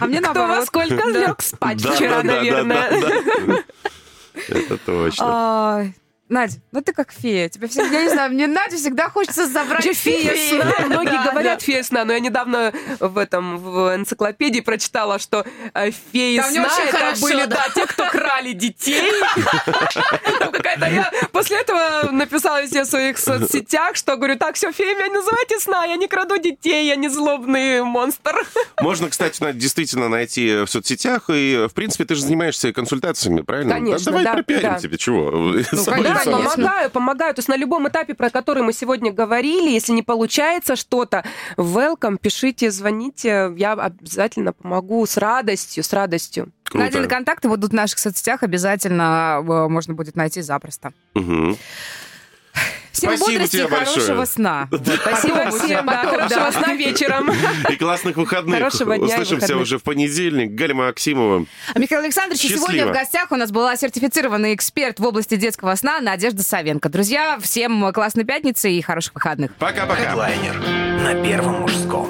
[SPEAKER 1] а мне
[SPEAKER 3] Кто во
[SPEAKER 1] наоборот.
[SPEAKER 3] сколько
[SPEAKER 1] Да.
[SPEAKER 3] лег спать
[SPEAKER 2] Да,
[SPEAKER 3] вчера,
[SPEAKER 2] да, да,
[SPEAKER 3] наверное.
[SPEAKER 2] да, да. Это точно.
[SPEAKER 1] Надь, ну ты как фея. Тебе всегда, я не знаю, мне Надю всегда хочется забрать
[SPEAKER 3] фея
[SPEAKER 1] фею.
[SPEAKER 3] сна. Многие
[SPEAKER 1] Да,
[SPEAKER 3] говорят
[SPEAKER 1] да.
[SPEAKER 3] фея сна, но я недавно в этом в энциклопедии прочитала, что э, феи
[SPEAKER 1] Там не
[SPEAKER 3] сна
[SPEAKER 1] очень
[SPEAKER 3] это
[SPEAKER 1] хорошо,
[SPEAKER 3] были
[SPEAKER 1] да.
[SPEAKER 3] да, те, кто крали детей. Какая-то я после этого написала везде в своих соцсетях, что говорю, так, все, фея, меня называйте сна, я не краду детей, я не злобный монстр.
[SPEAKER 2] Можно, кстати, действительно найти в соцсетях, и, в принципе, ты же занимаешься консультациями, правильно?
[SPEAKER 3] Конечно,
[SPEAKER 2] давай
[SPEAKER 3] да,
[SPEAKER 2] пропиарим тебе, чего?
[SPEAKER 3] Помогаю, помогаю. То есть на любом этапе, про который мы сегодня говорили, если не получается что-то, welcome, пишите, звоните, я обязательно помогу с радостью, с радостью.
[SPEAKER 2] Круто.
[SPEAKER 1] Контакты будут в наших соцсетях, обязательно э, можно будет найти запросто.
[SPEAKER 2] Мгм.
[SPEAKER 1] Всем
[SPEAKER 2] Спасибо
[SPEAKER 1] бодрости
[SPEAKER 2] тебе
[SPEAKER 1] и хорошего
[SPEAKER 2] большое.
[SPEAKER 1] сна.
[SPEAKER 3] Спасибо всем, да, хорошего сна вечером.
[SPEAKER 2] И классных выходных.
[SPEAKER 3] Хорошего дня
[SPEAKER 2] Услышимся уже в понедельник. Галя Максимова.
[SPEAKER 1] А Михаил Александрович, сегодня в гостях у нас была сертифицированный эксперт в области детского сна Надежда Савенко. Друзья, всем классной пятницы и хороших выходных.
[SPEAKER 2] Пока-пока.
[SPEAKER 4] Хедлайнер на Первом мужском.